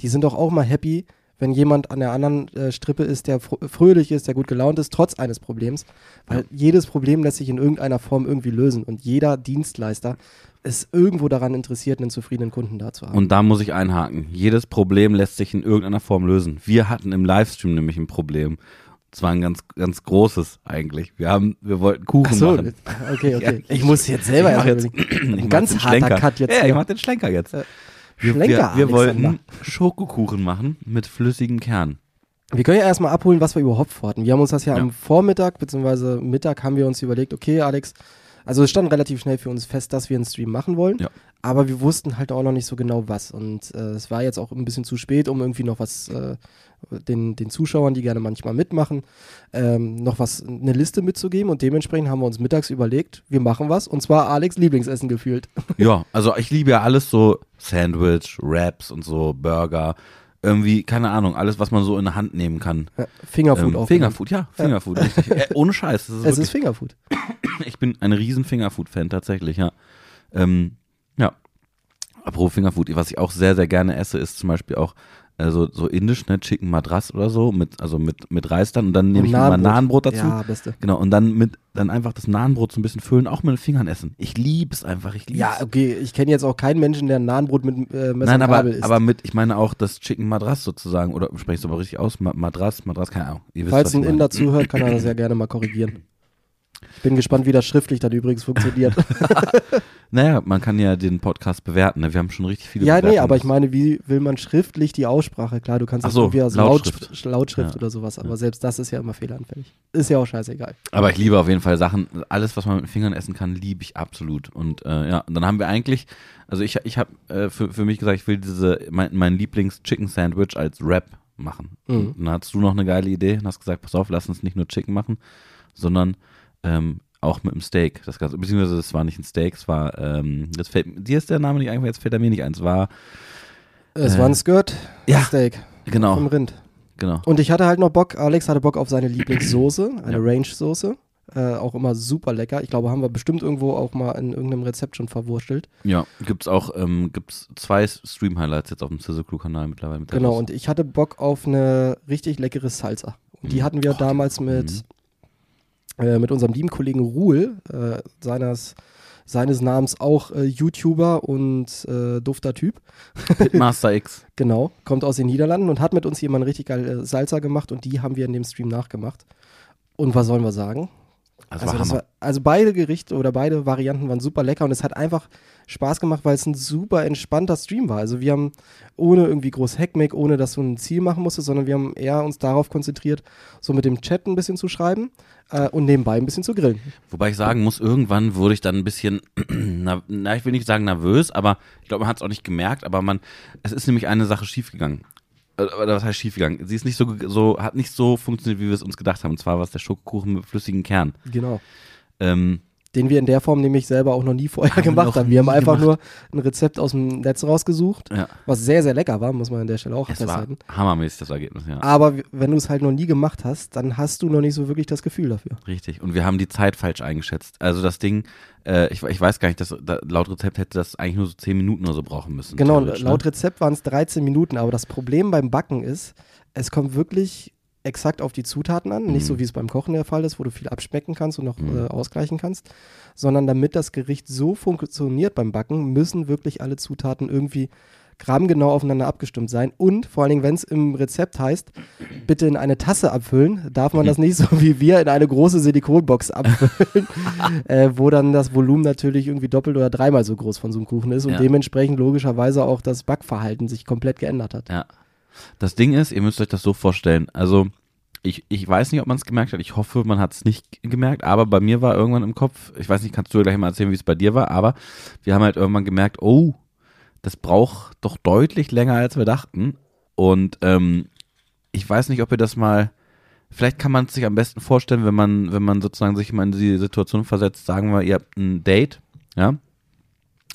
B: die sind doch auch mal happy, wenn jemand an der anderen äh, Strippe ist, der fr fröhlich ist, der gut gelaunt ist, trotz eines Problems. Weil jedes Problem lässt sich in irgendeiner Form irgendwie lösen und jeder Dienstleister ist irgendwo daran interessiert, einen zufriedenen Kunden da zu haben.
A: Und da muss ich einhaken. Jedes Problem lässt sich in irgendeiner Form lösen. Wir hatten im Livestream nämlich ein Problem. Zwar ein ganz, ganz großes eigentlich. Wir haben, wir wollten Kuchen
B: Ach so,
A: machen.
B: okay, okay.
A: Ja,
B: ich muss jetzt selber
A: ich jetzt, ich
B: Ein ganz harter
A: Schlenker.
B: Cut jetzt
A: Ja, ich mach den Schlenker jetzt.
B: Ja.
A: Wir,
B: Schlenker,
A: wir, wir wollten Schokokuchen machen mit flüssigem Kern.
B: Wir können ja erstmal abholen, was wir überhaupt vorhatten. Wir haben uns das ja,
A: Ja.
B: am Vormittag bzw. Mittag haben wir uns überlegt, okay, Alex, also es stand relativ schnell für uns fest, dass wir einen Stream machen wollen,
A: Ja.
B: aber wir wussten halt auch noch nicht so genau was und äh, es war jetzt auch ein bisschen zu spät, um irgendwie noch was äh, den, den Zuschauern, die gerne manchmal mitmachen, ähm, noch was, eine Liste mitzugeben und dementsprechend haben wir uns mittags überlegt, wir machen was und zwar Alex Lieblingsessen gefühlt.
A: Ja, also ich liebe ja alles so Sandwich, Wraps und so, Burger. Irgendwie, keine Ahnung, alles, was man so in der Hand nehmen kann.
B: Ja, Fingerfood
A: Ähm,
B: auch.
A: Fingerfood, ja, Fingerfood, richtig. Äh, ohne Scheiß. Das ist
B: Es
A: wirklich
B: ist Fingerfood.
A: Ich bin ein riesen Fingerfood-Fan tatsächlich, ja. Ähm, ja. Apropos Fingerfood, was ich auch sehr, sehr gerne esse, ist zum Beispiel auch äh, so, indisch, ne, Chicken Madras oder so, mit, also mit, mit Reis dann und dann nehme ich mir mal Nahenbrot dazu.
B: Ja, beste.
A: Genau, und dann mit, dann einfach das Nahenbrot so ein bisschen füllen, auch mit den Fingern essen. Ich liebe es einfach, ich liebe
B: Ja, okay, ich kenne jetzt auch keinen Menschen, der ein Nahenbrot mit äh, Messer
A: Nein, aber,
B: isst.
A: aber mit, ich meine auch das Chicken Madras sozusagen, oder spreche ich es aber richtig aus? Ma Madras, Madras, keine Ahnung. Ihr wisst,
B: Falls
A: was
B: ein. Inder zuhört, kann er das ja gerne mal korrigieren. Ich bin gespannt, wie das schriftlich dann übrigens funktioniert.
A: Naja, man kann ja den Podcast bewerten, ne? wir haben schon richtig viele
B: ja, nee,
A: Bewertungen.
B: aber ich meine, wie will man schriftlich die Aussprache? Klar, du kannst das
A: so,
B: irgendwie als
A: Lautschrift.
B: Lautschrift, Lautschrift
A: Ja.
B: oder sowas, aber selbst das ist ja immer fehleranfällig. Ist ja auch scheißegal.
A: Aber ich liebe auf jeden Fall Sachen, alles, was man mit den Fingern essen kann, liebe ich absolut. Und äh, ja, dann haben wir eigentlich, also ich, ich habe äh, für, für mich gesagt, ich will diese, mein, mein Lieblings-Chicken-Sandwich als Wrap machen.
B: Mhm.
A: Und dann hattest du noch eine geile Idee und hast gesagt, pass auf, lass uns nicht nur Chicken machen, sondern ähm, auch mit dem Steak. Das Ganze, beziehungsweise das war nicht ein Steak, es war, ähm, das fällt, dir ist der Name nicht einfach, jetzt fällt er mir nicht ein. Es war,
B: Es
A: Äh,
B: war ein Skirt,
A: ja.
B: Steak vom
A: genau,
B: Rind.
A: genau.
B: Und ich hatte halt noch Bock, Alex hatte Bock auf seine Lieblingssoße, eine
A: Ja.
B: Range-Soße. Äh, auch immer super lecker. Ich glaube, haben wir bestimmt irgendwo auch mal in irgendeinem Rezept schon verwurstelt.
A: Ja, gibt's auch, ähm, gibt's zwei Stream-Highlights jetzt auf dem Sizzle Crew-Kanal mittlerweile. Mit
B: Genau,
A: Soße.
B: und ich hatte Bock auf eine richtig leckere Salsa. Und die
A: Mhm.
B: hatten wir
A: Oh,
B: damals mit, äh, mit unserem lieben Kollegen Ruhl, äh, seines, seines Namens auch äh, YouTuber und äh, dufter Typ.
A: Pitmaster X.
B: Genau, kommt aus den Niederlanden und hat mit uns jemand richtig geil äh, Salsa gemacht und die haben wir in dem Stream nachgemacht. Und was sollen wir sagen?
A: Also,
B: Also,
A: war
B: also beide Gerichte oder beide Varianten waren super lecker und es hat einfach Spaß gemacht, weil es ein super entspannter Stream war. Also wir haben ohne irgendwie groß Hackmack, ohne dass du ein Ziel machen musstest, sondern wir haben eher uns darauf konzentriert, so mit dem Chat ein bisschen zu schreiben äh, und nebenbei ein bisschen zu grillen.
A: Wobei ich sagen muss, irgendwann wurde ich dann ein bisschen, na, na ich will nicht sagen nervös, aber ich glaube, man hat es auch nicht gemerkt, aber man, es ist nämlich eine Sache schiefgegangen. Äh, Oder was heißt schiefgegangen? Sie ist nicht so, so, hat nicht so funktioniert, wie wir es uns gedacht haben. Und zwar war es der Schokokuchen mit flüssigem Kern.
B: Genau.
A: Ähm,
B: den wir in der Form nämlich selber auch noch nie vorher
A: Haben
B: gemacht haben. Wir haben einfach
A: gemacht.
B: nur ein Rezept aus dem Netz rausgesucht,
A: Ja.
B: was sehr, sehr lecker war, muss man an der Stelle auch
A: Es war
B: festhalten.
A: hammermäßig, das Ergebnis, ja.
B: Aber wenn du es halt noch nie gemacht hast, dann hast du noch nicht so wirklich das Gefühl dafür.
A: Richtig. Und wir haben die Zeit falsch eingeschätzt. Also das Ding, äh, ich, ich weiß gar nicht, dass, da, laut Rezept hätte das eigentlich nur so 10 Minuten oder so brauchen müssen.
B: Genau,
A: ne?
B: laut Rezept waren es 13 Minuten, aber das Problem beim Backen ist, es kommt wirklich exakt auf die Zutaten an, nicht
A: Mhm.
B: so wie es beim Kochen der Fall ist, wo du viel abschmecken kannst und noch
A: Mhm.
B: äh, ausgleichen kannst, sondern damit das Gericht so funktioniert beim Backen, müssen wirklich alle Zutaten irgendwie grammgenau aufeinander abgestimmt sein und vor allen Dingen, wenn es im Rezept heißt, bitte in eine Tasse abfüllen, darf man das nicht so wie wir in eine große Silikonbox abfüllen, äh, wo dann das Volumen natürlich irgendwie doppelt oder dreimal so groß von so einem Kuchen ist und
A: Ja.
B: dementsprechend logischerweise auch das Backverhalten sich komplett geändert hat.
A: Ja. Das Ding ist, ihr müsst euch das so vorstellen. Also, ich, ich weiß nicht, ob man es gemerkt hat. Ich hoffe, man hat es nicht gemerkt. Aber bei mir war irgendwann im Kopf, ich weiß nicht, kannst du gleich mal erzählen, wie es bei dir war. Aber wir haben halt irgendwann gemerkt, oh, das braucht doch deutlich länger, als wir dachten. Und ähm, ich weiß nicht, ob ihr das mal. Vielleicht kann man es sich am besten vorstellen, wenn man, wenn man sozusagen sich mal in die Situation versetzt, sagen wir, ihr habt ein Date, ja,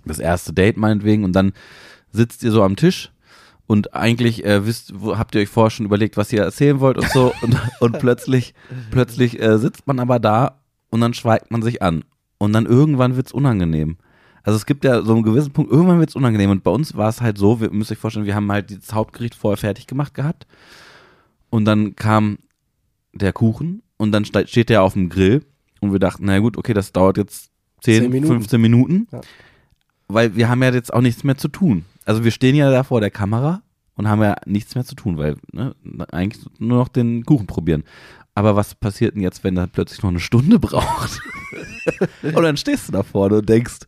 A: das erste Date meinetwegen, und dann sitzt ihr so am Tisch und eigentlich äh, wisst, wo, habt ihr euch vorher schon überlegt, was ihr erzählen wollt und so und, und plötzlich, plötzlich äh, sitzt man aber da und dann schweigt man sich an und dann irgendwann wird's unangenehm. Also es gibt ja so einen gewissen Punkt, irgendwann wird's unangenehm und bei uns war es halt so, wir müsst euch vorstellen, wir haben halt das Hauptgericht vorher fertig gemacht gehabt und dann kam der Kuchen und dann ste- steht der auf dem Grill und wir dachten, na gut, okay, das dauert jetzt 10,
B: Zehn Minuten.
A: 15 Minuten,
B: Ja.
A: Weil wir haben ja jetzt auch nichts mehr zu tun. Also wir stehen ja da vor der Kamera und haben ja nichts mehr zu tun, weil ne, eigentlich nur noch den Kuchen probieren. Aber was passiert denn jetzt, wenn er plötzlich noch eine Stunde braucht? und dann stehst du da vorne und denkst,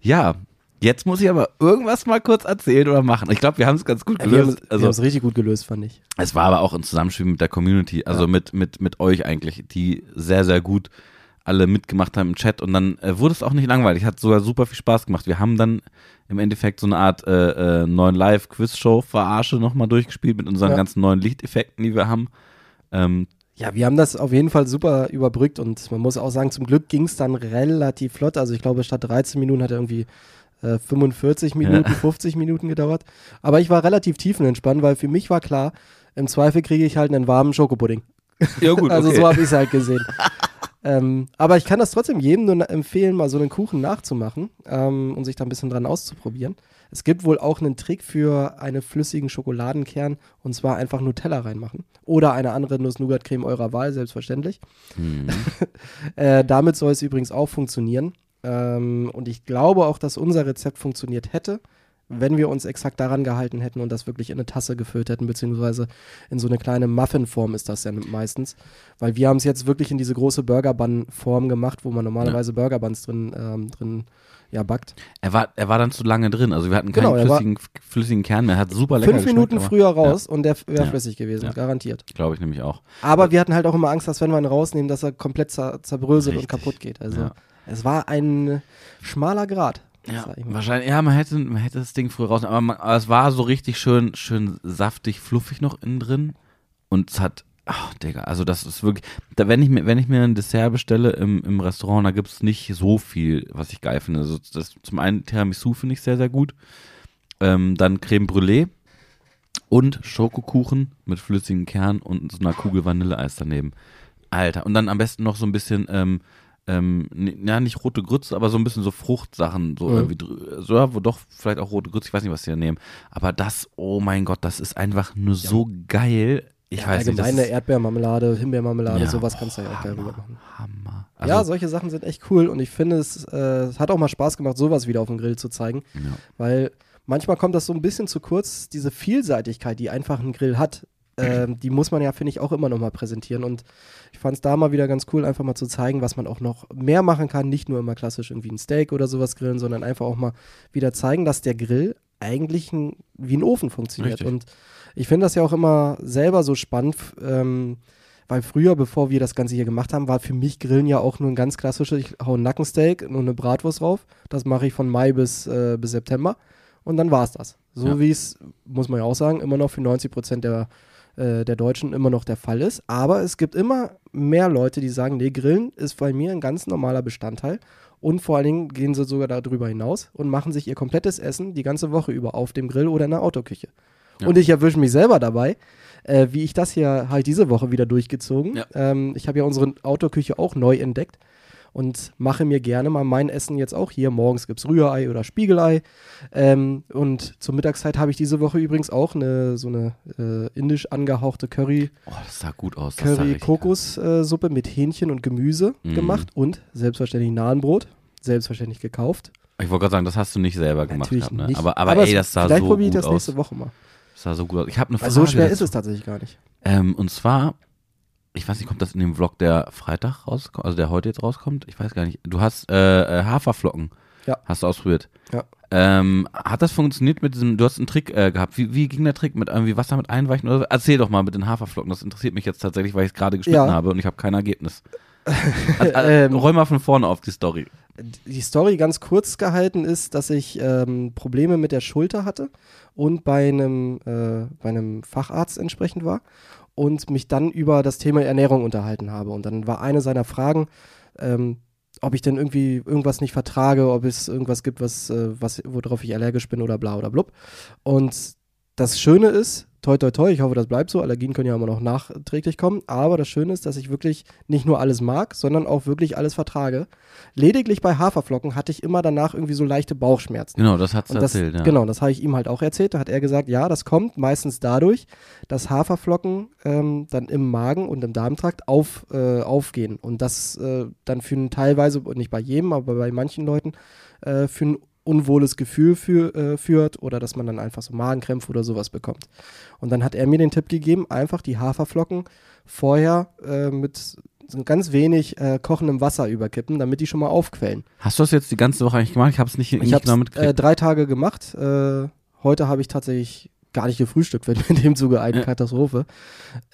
A: ja, jetzt muss ich aber irgendwas mal kurz erzählen oder machen. Ich glaube, wir haben es ganz gut
B: Ja, wir haben
A: gelöst.
B: es
A: also
B: also, richtig gut gelöst, fand ich.
A: es war aber auch ein Zusammenspiel mit der Community, also
B: Ja.
A: mit, mit, mit euch eigentlich, die sehr, sehr gut alle mitgemacht haben im Chat und dann äh, wurde es auch nicht langweilig, hat sogar super viel Spaß gemacht. Wir haben dann im Endeffekt so eine Art äh, äh, neuen Live-Quiz-Show-Verarsche nochmal durchgespielt mit unseren
B: Ja.
A: ganzen neuen Lichteffekten, die wir haben. Ähm,
B: Ja, wir haben das auf jeden Fall super überbrückt und man muss auch sagen, zum Glück ging es dann relativ flott. Also ich glaube, statt 13 Minuten hat er irgendwie äh, 45 Minuten, 50 Minuten gedauert. Aber ich war relativ tiefenentspannt, weil für mich war klar, im Zweifel kriege ich halt einen warmen Schokopudding.
A: ja gut,
B: Also
A: okay.
B: so habe ich es halt gesehen. ähm, aber ich kann das trotzdem jedem nur empfehlen, mal so einen Kuchen nachzumachen ähm, und sich da ein bisschen dran auszuprobieren. Es gibt wohl auch einen Trick für einen flüssigen Schokoladenkern und zwar einfach Nutella reinmachen. Oder eine andere Nuss-Nougat-Creme eurer Wahl, selbstverständlich.
A: Hm.
B: Äh, damit soll es übrigens auch funktionieren. Ähm, und ich glaube auch, dass unser Rezept funktioniert hätte, wenn wir uns exakt daran gehalten hätten und das wirklich in eine Tasse gefüllt hätten, beziehungsweise in so eine kleine Muffinform ist das ja meistens. Weil wir haben es jetzt wirklich in diese große Burgerbun-Form gemacht, wo man normalerweise Burgerbuns drin, ähm, drin ja, backt.
A: Er war, er war dann zu lange drin, also wir hatten keinen
B: Genau,
A: flüssigen, flüssigen Kern mehr, hat super lecker
B: Fünf Minuten früher raus und der wäre
A: Ja.
B: flüssig gewesen,
A: Ja.
B: garantiert.
A: Glaube ich nämlich auch.
B: Aber wir hatten halt auch immer Angst, dass wenn wir ihn rausnehmen, dass er komplett zer zerbröselt und
A: Richtig.
B: kaputt geht. Also
A: Ja.
B: es war ein schmaler Grad.
A: Ja, wahrscheinlich, ja, man hätte, man hätte das Ding früher raus, aber, man, aber es war so richtig schön, schön saftig, fluffig noch innen drin und es hat, ach, Digga, also das ist wirklich, da, wenn ich mir, wenn ich mir ein Dessert bestelle im, im Restaurant, da gibt es nicht so viel, was ich geil finde. Also das, zum einen Tiramisu finde ich sehr, sehr gut, ähm, dann Creme Brûlée und Schokokuchen mit flüssigem Kern und so einer Kugel Vanilleeis daneben. Alter, und dann am besten noch so ein bisschen, ähm, ähm, ja, nicht rote Grütze, aber so ein bisschen so Fruchtsachen, so
B: Mhm.
A: irgendwie, so, ja, wo doch vielleicht auch rote Grütze, ich weiß nicht, was die da nehmen. Aber das, oh mein Gott, das ist einfach nur so geil. Ich
B: ja,
A: weiß nicht,
B: allgemeine
A: ist
B: Erdbeermarmelade, Himbeermarmelade,
A: Ja,
B: sowas kannst du ja auch geil
A: Hammer,
B: rüber machen.
A: Hammer.
B: ja,
A: Also,
B: solche Sachen sind echt cool und ich finde, es, äh, hat auch mal Spaß gemacht, sowas wieder auf dem Grill zu zeigen,
A: ja.
B: weil manchmal kommt das so ein bisschen zu kurz, diese Vielseitigkeit, die einfach ein Grill hat. Ähm, die muss man ja, finde ich, auch immer noch mal präsentieren. Und ich fand es da mal wieder ganz cool, einfach mal zu zeigen, was man auch noch mehr machen kann. Nicht nur immer klassisch irgendwie ein Steak oder sowas grillen, sondern einfach auch mal wieder zeigen, dass der Grill eigentlich ein, wie ein Ofen funktioniert.
A: Richtig.
B: Und ich finde das ja auch immer selber so spannend, ähm, weil früher, bevor wir das Ganze hier gemacht haben, war für mich Grillen ja auch nur ein ganz klassisches, ich hau ein Nackensteak, nur eine Bratwurst drauf. Das mache ich von Mai bis, äh, bis September. Und dann war es das. So
A: Ja.
B: wie es, muss man ja auch sagen, immer noch für 90 Prozent der, äh, der Deutschen immer noch der Fall ist. Aber es gibt immer mehr Leute, die sagen, nee, Grillen ist bei mir ein ganz normaler Bestandteil. Und vor allen Dingen gehen sie sogar darüber hinaus und machen sich ihr komplettes Essen die ganze Woche über auf dem Grill oder in der Autoküche.
A: Ja.
B: Und ich erwische mich selber dabei, äh, wie ich das hier halt diese Woche wieder durchgezogen.
A: Ja.
B: Ähm, ich habe ja unsere Autoküche auch neu entdeckt und mache mir gerne mal mein Essen jetzt auch hier. Morgens gibt es Rührei oder Spiegelei. Ähm, und zur Mittagszeit habe ich diese Woche übrigens auch eine so eine äh, indisch angehauchte Curry,
A: Oh, das sah gut aus. das sah
B: Curry
A: richtig
B: Kokossuppe mit Hähnchen und Gemüse
A: Mhm.
B: gemacht und selbstverständlich Nahenbrot, selbstverständlich gekauft.
A: Ich wollte gerade sagen, das hast du nicht selber gemacht
B: Natürlich
A: gehabt, ne?
B: nicht.
A: Aber, aber, ey,
B: es-
A: das sah
B: vielleicht
A: so
B: probiere ich
A: gut
B: das
A: aus.
B: nächste Woche mal.
A: Das sah so gut aus. Ich habe eine Frage.
B: so schwer ist es tatsächlich gar nicht.
A: Ähm, und zwar, ich weiß nicht, kommt das in dem Vlog, der Freitag rauskommt, also der heute jetzt rauskommt? Ich weiß gar nicht. Du hast äh, äh, Haferflocken.
B: Ja.
A: Hast du ausprobiert?
B: Ja.
A: Ähm, hat das funktioniert mit diesem, du hast einen Trick äh, gehabt. Wie, wie ging der Trick mit irgendwie Wasser mit einweichen oder so? Erzähl doch mal mit den Haferflocken. Das interessiert mich jetzt tatsächlich, weil ich es gerade geschnitten
B: Ja.
A: habe und ich habe kein Ergebnis. Also, äh,
B: Ähm,
A: Räum mal von vorne auf die Story.
B: die Story ganz kurz gehalten ist, dass ich ähm, Probleme mit der Schulter hatte und bei einem, äh, bei einem Facharzt entsprechend war und mich dann über das Thema Ernährung unterhalten habe. Und dann war eine seiner Fragen, ähm, ob ich denn irgendwie irgendwas nicht vertrage, ob es irgendwas gibt, was, äh, was, worauf ich allergisch bin oder bla oder blub. Und das Schöne ist, toi toi toi, ich hoffe, das bleibt so, Allergien können ja immer noch nachträglich kommen, aber das Schöne ist, dass ich wirklich nicht nur alles mag, sondern auch wirklich alles vertrage. Lediglich bei Haferflocken hatte ich immer danach irgendwie so leichte Bauchschmerzen.
A: Genau, das
B: Und das,
A: erzählt, ja.
B: Genau, das habe ich ihm halt auch erzählt. Da hat er gesagt, ja, das kommt meistens dadurch, dass Haferflocken ähm, dann im Magen und im Darmtrakt auf, äh, aufgehen. Und das äh, dann für einen teilweise, und nicht bei jedem, aber bei manchen Leuten, äh, für ein unwohles Gefühl für, äh, führt oder dass man dann einfach so Magenkrämpfe oder sowas bekommt. Und dann hat er mir den Tipp gegeben, einfach die Haferflocken vorher äh, mit so ganz wenig äh, kochendem Wasser überkippen, damit die schon mal aufquellen.
A: Hast du das jetzt die ganze Woche eigentlich gemacht? Ich habe es nicht,
B: Ich
A: nicht
B: habe
A: genau
B: äh,
A: mitgekriegt.
B: drei Tage gemacht. Äh, heute habe ich tatsächlich gar nicht gefrühstückt, wenn in dem Zuge eine
A: Ja.
B: Katastrophe.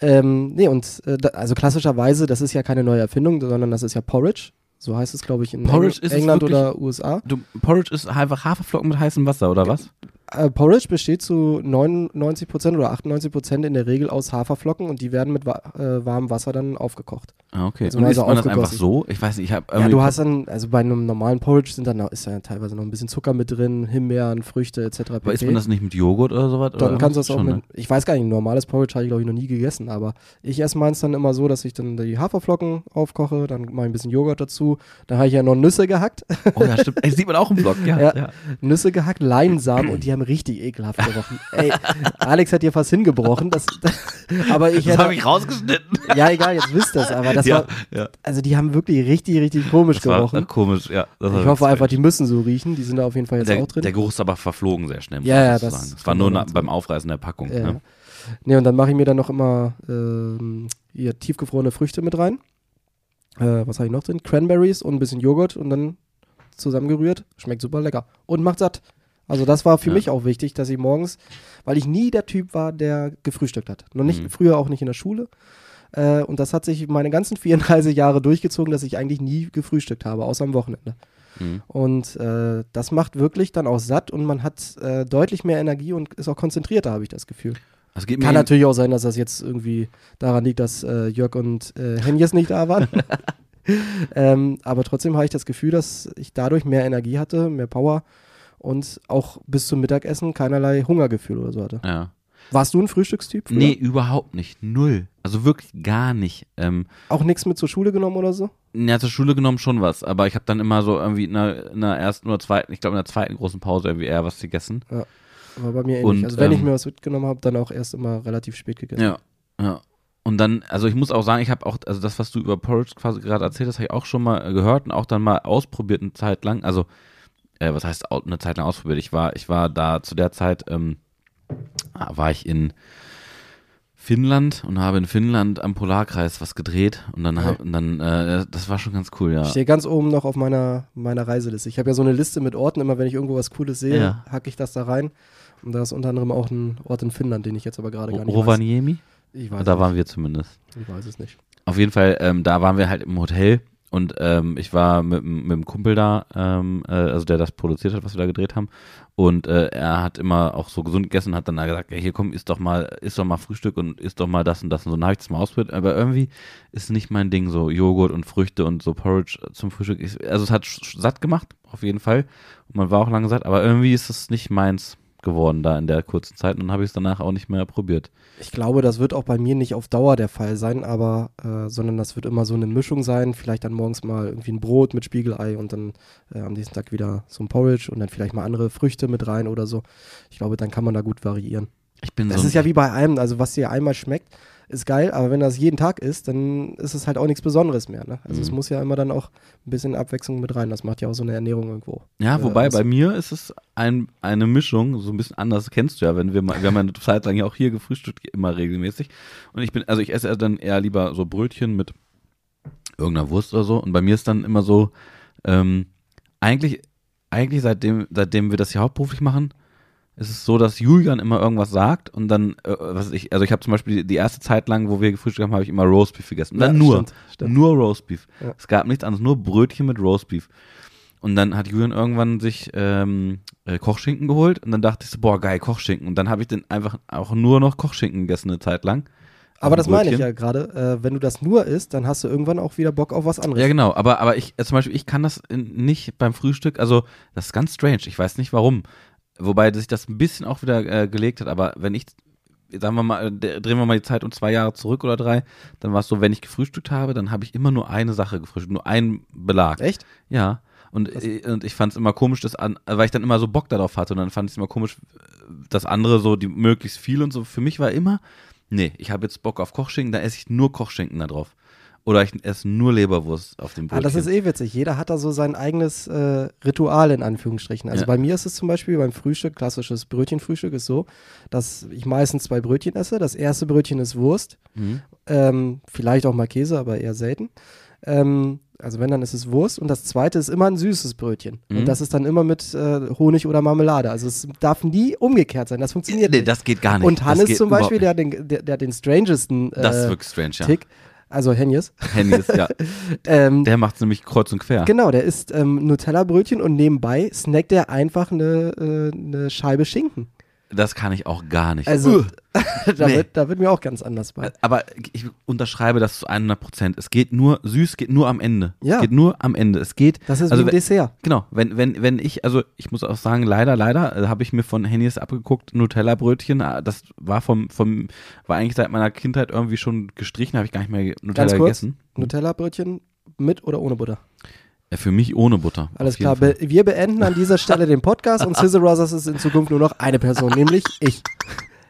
B: Ähm, nee, und äh, also klassischerweise, das ist ja keine neue Erfindung, sondern das ist ja Porridge. So heißt es, glaube ich, in
A: Porridge
B: Eng
A: ist es
B: England oder USA.
A: Du, Porridge ist einfach Haferflocken mit heißem Wasser, oder was?
B: Äh, Porridge besteht zu 99% oder 98% in der Regel aus Haferflocken und die werden mit wa äh, warmem Wasser dann aufgekocht.
A: Ah, okay.
B: Also
A: Und isst man das einfach so? Ich weiß nicht, ich habe
B: Ja, du hast dann, also bei einem normalen Porridge sind dann ist ja teilweise noch ein bisschen Zucker mit drin, Himbeeren, Früchte etc.
A: Aber isst man das nicht mit Joghurt oder sowas?
B: Dann
A: oder
B: kannst du das auch
A: Schon,
B: mit,
A: ne?
B: ich weiß gar nicht, ein normales Porridge habe ich glaube ich noch nie gegessen, aber ich esse meins dann immer so, dass ich dann die Haferflocken aufkoche, dann mache ich ein bisschen Joghurt dazu, dann habe ich ja noch Nüsse gehackt,
A: Oh ja, stimmt. Ey, sieht man auch im Vlog, ja.
B: Ja.
A: ja.
B: Nüsse gehackt, Leinsamen und die haben richtig ekelhaft gerochen. Ey, Alex hat dir fast hingebrochen, das, aber ich
A: Das habe ich rausgeschnitten.
B: ja egal, jetzt wisst ihr es, aber das
A: ja,
B: war,
A: ja.
B: also die haben wirklich richtig, richtig komisch
A: Das war
B: gerochen.
A: äh, komisch, ja. Das war
B: Ich hoffe einfach, die müssen so riechen, die sind da auf jeden Fall jetzt
A: der,
B: auch drin.
A: der Geruch ist aber verflogen sehr schnell.
B: Ja, ja, das.
A: Es war nur na, beim Aufreißen der Packung.
B: Ja.
A: Ne?
B: Nee, und dann mache ich mir dann noch immer ähm, hier tiefgefrorene Früchte mit rein. Äh, was habe ich noch drin? Cranberries und ein bisschen Joghurt und dann zusammengerührt. Schmeckt super lecker. Und macht satt. Also das war für
A: Ja.
B: mich auch wichtig, dass ich morgens, weil ich nie der Typ war, der gefrühstückt hat. Noch nicht,
A: Mhm.
B: früher auch nicht in der Schule. Äh, und das hat sich meine ganzen 34 Jahre durchgezogen, dass ich eigentlich nie gefrühstückt habe, außer am Wochenende.
A: Mhm.
B: Und äh, das macht wirklich dann auch satt und man hat äh, deutlich mehr Energie und ist auch konzentrierter, habe ich das Gefühl.
A: Das mir
B: Kann natürlich auch sein, dass das jetzt irgendwie daran liegt, dass äh, Jörg und äh, Henjes nicht da waren. ähm, aber trotzdem habe ich das Gefühl, dass ich dadurch mehr Energie hatte, mehr Power und auch bis zum Mittagessen keinerlei Hungergefühl oder so hatte.
A: Ja.
B: Warst du ein Frühstückstyp? früher?
A: Nee, überhaupt nicht. Null. Also wirklich gar nicht. Ähm,
B: Auch nichts mit zur Schule genommen oder so?
A: ja, zur Schule genommen schon was, aber ich habe dann immer so irgendwie in der, in der ersten oder zweiten, ich glaube in der zweiten großen Pause irgendwie eher was gegessen.
B: War bei mir ähnlich.
A: Und,
B: also wenn ich
A: ähm,
B: mir was mitgenommen habe, dann auch erst immer relativ spät gegessen.
A: Ja, ja. Und dann, also ich muss auch sagen, ich habe auch, also das, was du über Porridge quasi gerade erzählt hast, habe ich auch schon mal gehört und auch dann mal ausprobiert eine Zeit lang. Also, äh, was heißt eine Zeit lang ausprobiert? Ich war, ich war da zu der Zeit, ähm, war ich in Finnland und habe in Finnland am Polarkreis was gedreht und dann, hab, und dann äh, das war schon ganz cool, ja.
B: Ich stehe ganz oben noch auf meiner, meiner Reiseliste. Ich habe ja so eine Liste mit Orten, immer wenn ich irgendwo was Cooles sehe,
A: Ja.
B: hacke ich das da rein. Und da ist unter anderem auch ein Ort in Finnland, den ich jetzt aber gerade gar nicht
A: Rovaniemi?
B: weiß. Ich weiß,
A: Da
B: nicht.
A: waren wir zumindest.
B: ich weiß es nicht.
A: Auf jeden Fall, ähm, da waren wir halt im Hotel und ähm, ich war mit, mit einem Kumpel da, ähm, äh, also der das produziert hat, was wir da gedreht haben. Und äh, er hat immer auch so gesund gegessen, hat dann da gesagt, ja, hier komm, isst doch mal, isst doch mal Frühstück und isst doch mal das und das und so. Dann habe ich das mal ausprobiert, aber irgendwie ist nicht mein Ding so Joghurt und Früchte und so Porridge zum Frühstück. Ich, also es hat satt gemacht, auf jeden Fall. Und man war auch lange satt, aber irgendwie ist es nicht meins geworden da in der kurzen Zeit und habe ich es danach auch nicht mehr probiert.
B: Ich glaube, das wird auch bei mir nicht auf Dauer der Fall sein, aber äh, sondern das wird immer so eine Mischung sein. Vielleicht dann morgens mal irgendwie ein Brot mit Spiegelei und dann äh, am nächsten Tag wieder so ein Porridge und dann vielleicht mal andere Früchte mit rein oder so. Ich glaube, dann kann man da gut variieren.
A: Ich bin
B: das
A: so
B: ist ja wie bei allem, also was dir einmal schmeckt, ist geil, aber wenn das jeden Tag ist, dann ist es halt auch nichts Besonderes mehr. Ne? Also
A: Mhm.
B: es muss ja immer dann auch ein bisschen Abwechslung mit rein. Das macht ja auch so eine Ernährung irgendwo.
A: Ja,
B: äh,
A: wobei
B: aus.
A: bei mir ist es ein, eine Mischung, so ein bisschen anders kennst du ja, wenn wir mal, wir haben ja eine Zeit lang ja auch hier gefrühstückt, immer regelmäßig. Und ich bin, also ich esse dann eher lieber so Brötchen mit irgendeiner Wurst oder so. Und bei mir ist dann immer so, ähm, eigentlich, eigentlich seitdem, seitdem wir das hier hauptberuflich machen, ist es so, dass Julian immer irgendwas sagt und dann, äh, was ich, also ich habe zum Beispiel die, erste Zeit lang, wo wir gefrühstückt haben, habe ich immer Roastbeef gegessen. Und dann
B: Ja,
A: nur,
B: stimmt, stimmt.
A: nur Roastbeef.
B: Ja.
A: Es gab nichts anderes, nur Brötchen mit Roastbeef. Und dann hat Julian irgendwann sich ähm, äh, Kochschinken geholt und dann dachte ich so, boah, geil, Kochschinken. Und dann habe ich dann einfach auch nur noch Kochschinken gegessen eine Zeit lang.
B: Aber das
A: dem
B: meine ich
A: Brötchen.
B: ja gerade. Äh, wenn du das nur isst, dann hast du irgendwann auch wieder Bock auf was anderes.
A: Ja, genau. Aber, aber ich, äh, zum Beispiel, ich kann das in, nicht beim Frühstück, also das ist ganz strange. Ich weiß nicht warum. Wobei sich das ein bisschen auch wieder äh, gelegt hat. Aber wenn ich, sagen wir mal, drehen wir mal die Zeit um zwei Jahre zurück oder drei, dann war es so, wenn ich gefrühstückt habe, dann habe ich immer nur eine Sache gefrühstückt, nur einen Belag.
B: Echt?
A: Ja. Und, äh, und ich fand es immer komisch, dass an, weil ich dann immer so Bock darauf hatte und dann fand ich es immer komisch, das andere so, die möglichst viel und so. Für mich war immer, nee, ich habe jetzt Bock auf Kochschinken, da esse ich nur Kochschinken da drauf. Oder ich esse nur Leberwurst auf dem
B: Ah,
A: Brötchen.
B: das ist eh witzig. Jeder hat da so sein eigenes äh, Ritual in Anführungsstrichen. Also
A: Ja.
B: bei mir ist es zum Beispiel beim Frühstück, klassisches Brötchenfrühstück ist so, dass ich meistens zwei Brötchen esse. Das erste Brötchen ist Wurst,
A: Mhm.
B: ähm, vielleicht auch mal Käse, aber eher selten. Ähm, also wenn, dann ist es Wurst. Und das zweite ist immer ein süßes Brötchen.
A: Mhm.
B: Und das ist dann immer mit äh, Honig oder Marmelade. Also es darf nie umgekehrt sein. Das funktioniert
A: Nee,
B: nicht.
A: das geht gar nicht.
B: Und Hannes zum Beispiel, der hat den, der, der den strangesten
A: nicht. Das ist
B: äh,
A: wirklich strange, ja.
B: Also Henjes.
A: Handys, ja.
B: Ähm,
A: Der macht es nämlich kreuz und quer.
B: Genau, der isst ähm, Nutella-Brötchen und nebenbei snackt er einfach eine, äh, eine Scheibe Schinken.
A: Das kann ich auch gar nicht.
B: Also, da,
A: Nee.
B: wird, da wird mir auch ganz anders bei.
A: Aber ich unterschreibe das zu 100 Prozent. Es geht nur, süß geht nur am Ende.
B: Ja.
A: Es geht nur am Ende. Es geht,
B: Das ist
A: also
B: wie ein
A: wenn-
B: Dessert.
A: Genau, wenn, wenn, wenn ich, also ich muss auch sagen, leider, leider, äh, habe ich mir von Hennies abgeguckt, Nutella-Brötchen, ah, das war vom, vom, war eigentlich seit meiner Kindheit irgendwie schon gestrichen, habe ich gar nicht mehr Nutella gegessen.
B: Nutella-Brötchen mit oder ohne Butter?
A: Für mich ohne Butter.
B: Alles klar, be wir beenden an dieser Stelle den Podcast und Sizzle Brothers ist in Zukunft nur noch eine Person, nämlich ich.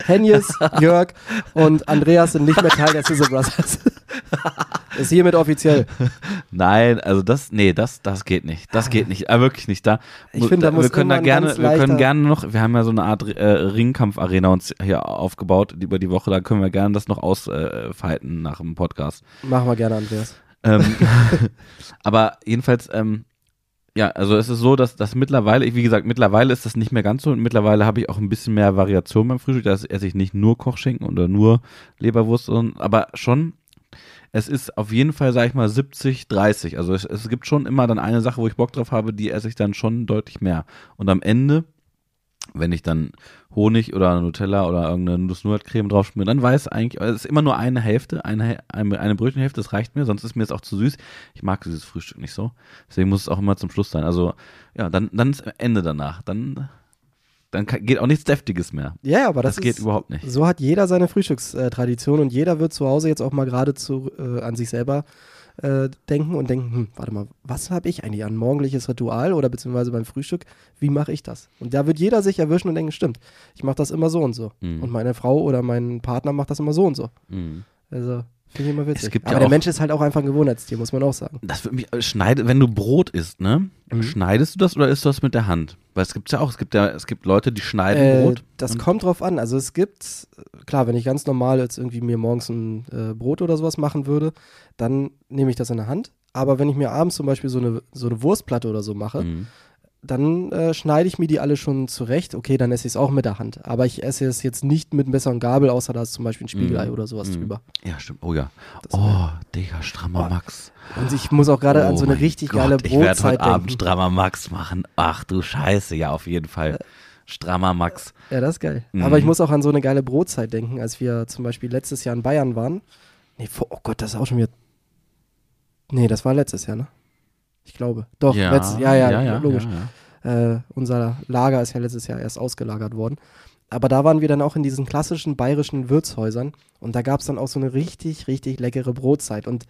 B: Henjes, Jörg und Andreas sind nicht mehr Teil der Sizzle Brothers. ist hiermit offiziell.
A: Nein, also das, nee, das, das geht nicht. Das geht nicht, äh, wirklich nicht. Da,
B: Ich finde, da
A: wir
B: muss
A: können
B: immer
A: da gerne, wir können gerne noch, wir haben ja so eine Art äh, Ringkampf-Arena uns hier aufgebaut über die Woche, da können wir gerne das noch ausfalten nach dem Podcast.
B: Machen wir gerne, Andreas.
A: Ähm, aber jedenfalls, ähm, ja, also es ist so, dass das mittlerweile, ich- wie gesagt, mittlerweile ist das nicht mehr ganz so und mittlerweile habe ich auch ein bisschen mehr Variation beim Frühstück. Da esse ich nicht nur Kochschinken oder nur Leberwurst, sondern, aber schon, es ist auf jeden Fall, sag ich mal, 70, 30. Also es, es gibt schon immer dann eine Sache, wo ich Bock drauf habe, die esse ich dann schon deutlich mehr. Und am Ende, wenn ich dann Honig oder Nutella oder irgendeine Nuss-Nougat-Creme draufschmiere, dann weiß eigentlich, es ist immer nur eine Hälfte, eine, eine, eine Brötchenhälfte, das reicht mir, sonst ist mir das auch zu süß. Ich mag dieses Frühstück nicht so. Deswegen muss es auch immer zum Schluss sein. Also, ja, dann, dann ist Ende danach. Dann, dann kann, geht auch nichts Deftiges mehr.
B: Ja, aber das,
A: Das, geht
B: ist,
A: überhaupt nicht.
B: So hat jeder seine Frühstückstradition und jeder wird zu Hause jetzt auch mal gerade zu, äh, an sich selber äh, denken und denken, hm, warte mal, was habe ich eigentlich an morgendliches Ritual oder beziehungsweise beim Frühstück, wie mache ich das? Und da wird jeder sich erwischen und denken, stimmt, ich mache das immer so und so.
A: Mhm.
B: Und meine Frau oder mein Partner macht das immer so und so.
A: Mhm.
B: Also finde ich immer witzig.
A: Es gibt
B: Aber
A: ja
B: der
A: auch-
B: Mensch ist halt auch einfach ein Gewohnheitstier, muss man auch sagen.
A: Das wird mich, äh, schneide, wenn du Brot isst, ne?
B: Mhm.
A: Schneidest du das oder isst du das mit der Hand? Weil es gibt ja auch, es gibt ja, es gibt Leute, die schneiden
B: Äh,
A: Brot.
B: das kommt drauf an. Also es gibt, äh, klar, wenn ich ganz normal jetzt irgendwie mir morgens ein äh, Brot oder sowas machen würde, dann nehme ich das in der Hand. Aber wenn ich mir abends zum Beispiel so eine, so eine Wurstplatte oder so mache,
A: Mhm.
B: Dann äh, schneide ich mir die alle schon zurecht. Okay, dann esse ich es auch mit der Hand. Aber ich esse es jetzt nicht mit Messer und Gabel, außer da ist zum Beispiel ein Spiegelei
A: Mhm.
B: oder sowas
A: Mhm.
B: drüber.
A: Ja, stimmt. Oh ja.
B: Das
A: Oh, Digga, strammer
B: Oh,
A: Max.
B: Und ich muss auch gerade an
A: oh
B: so eine
A: mein
B: richtig
A: Gott,
B: geile
A: Ich werde
B: Brotzeit
A: heute Abend
B: denken.
A: strammer Max machen. Ach du Scheiße, ja, auf jeden Fall. Strammer Max.
B: Ja, das ist geil.
A: Mhm.
B: Aber ich muss auch an so eine geile Brotzeit denken, als wir zum Beispiel letztes Jahr in Bayern waren. Nee, oh Gott, das ist auch schon wieder. Nee, das war letztes Jahr, ne? Ich glaube. Doch,
A: ja,
B: letztes, ja, ja,
A: ja, ja,
B: logisch. Äh, unser Lager ist ja letztes Jahr erst ausgelagert worden. Aber da waren wir dann auch in diesen klassischen bayerischen Wirtshäusern und da gab es dann auch so eine richtig, richtig leckere Brotzeit. Und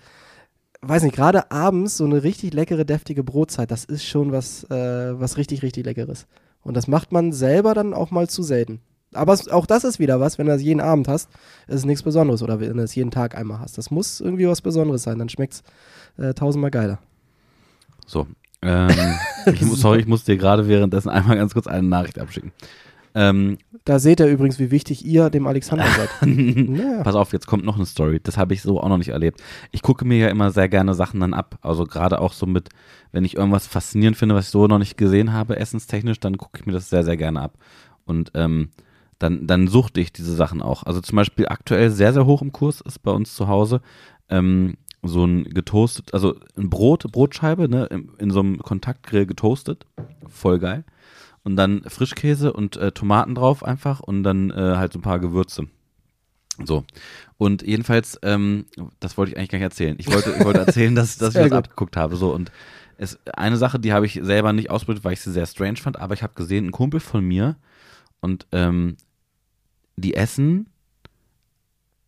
B: weiß nicht, gerade abends so eine richtig leckere, deftige Brotzeit, das ist schon was, äh, was richtig, richtig Leckeres. Und das macht man selber dann auch mal zu selten. Aber es, auch das ist wieder was, wenn du das jeden Abend hast, ist es nichts Besonderes oder wenn du es jeden Tag einmal hast. Das muss irgendwie was Besonderes sein, dann schmeckt es äh, tausendmal geiler.
A: So. Ähm, ich muss, sorry, ich muss dir gerade währenddessen einmal ganz kurz eine Nachricht abschicken. Ähm,
B: Da seht ihr übrigens, wie wichtig ihr dem Alexander seid. Naja.
A: Pass auf, jetzt kommt noch eine Story. Das habe ich so auch noch nicht erlebt. Ich gucke mir ja immer sehr gerne Sachen dann ab. Also gerade auch so mit, wenn ich irgendwas faszinierend finde, was ich so noch nicht gesehen habe, essenstechnisch, dann gucke ich mir das sehr, sehr gerne ab. Und ähm, dann, dann suchte ich diese Sachen auch. Also zum Beispiel aktuell sehr, sehr hoch im Kurs ist bei uns zu Hause ähm, so ein getoastet, also ein Brot, Brotscheibe, ne, in, in so einem Kontaktgrill getoastet. Voll geil. Und dann Frischkäse und äh, Tomaten drauf einfach und dann äh, halt so ein paar Gewürze. So. Und jedenfalls, ähm, das wollte ich eigentlich gar nicht erzählen. Ich wollte, ich wollte erzählen, dass, dass ich das abgeguckt habe. So. Und es, eine Sache, die habe ich selber nicht ausprobiert, weil ich sie sehr strange fand, aber ich habe gesehen, ein Kumpel von mir und ähm, die essen,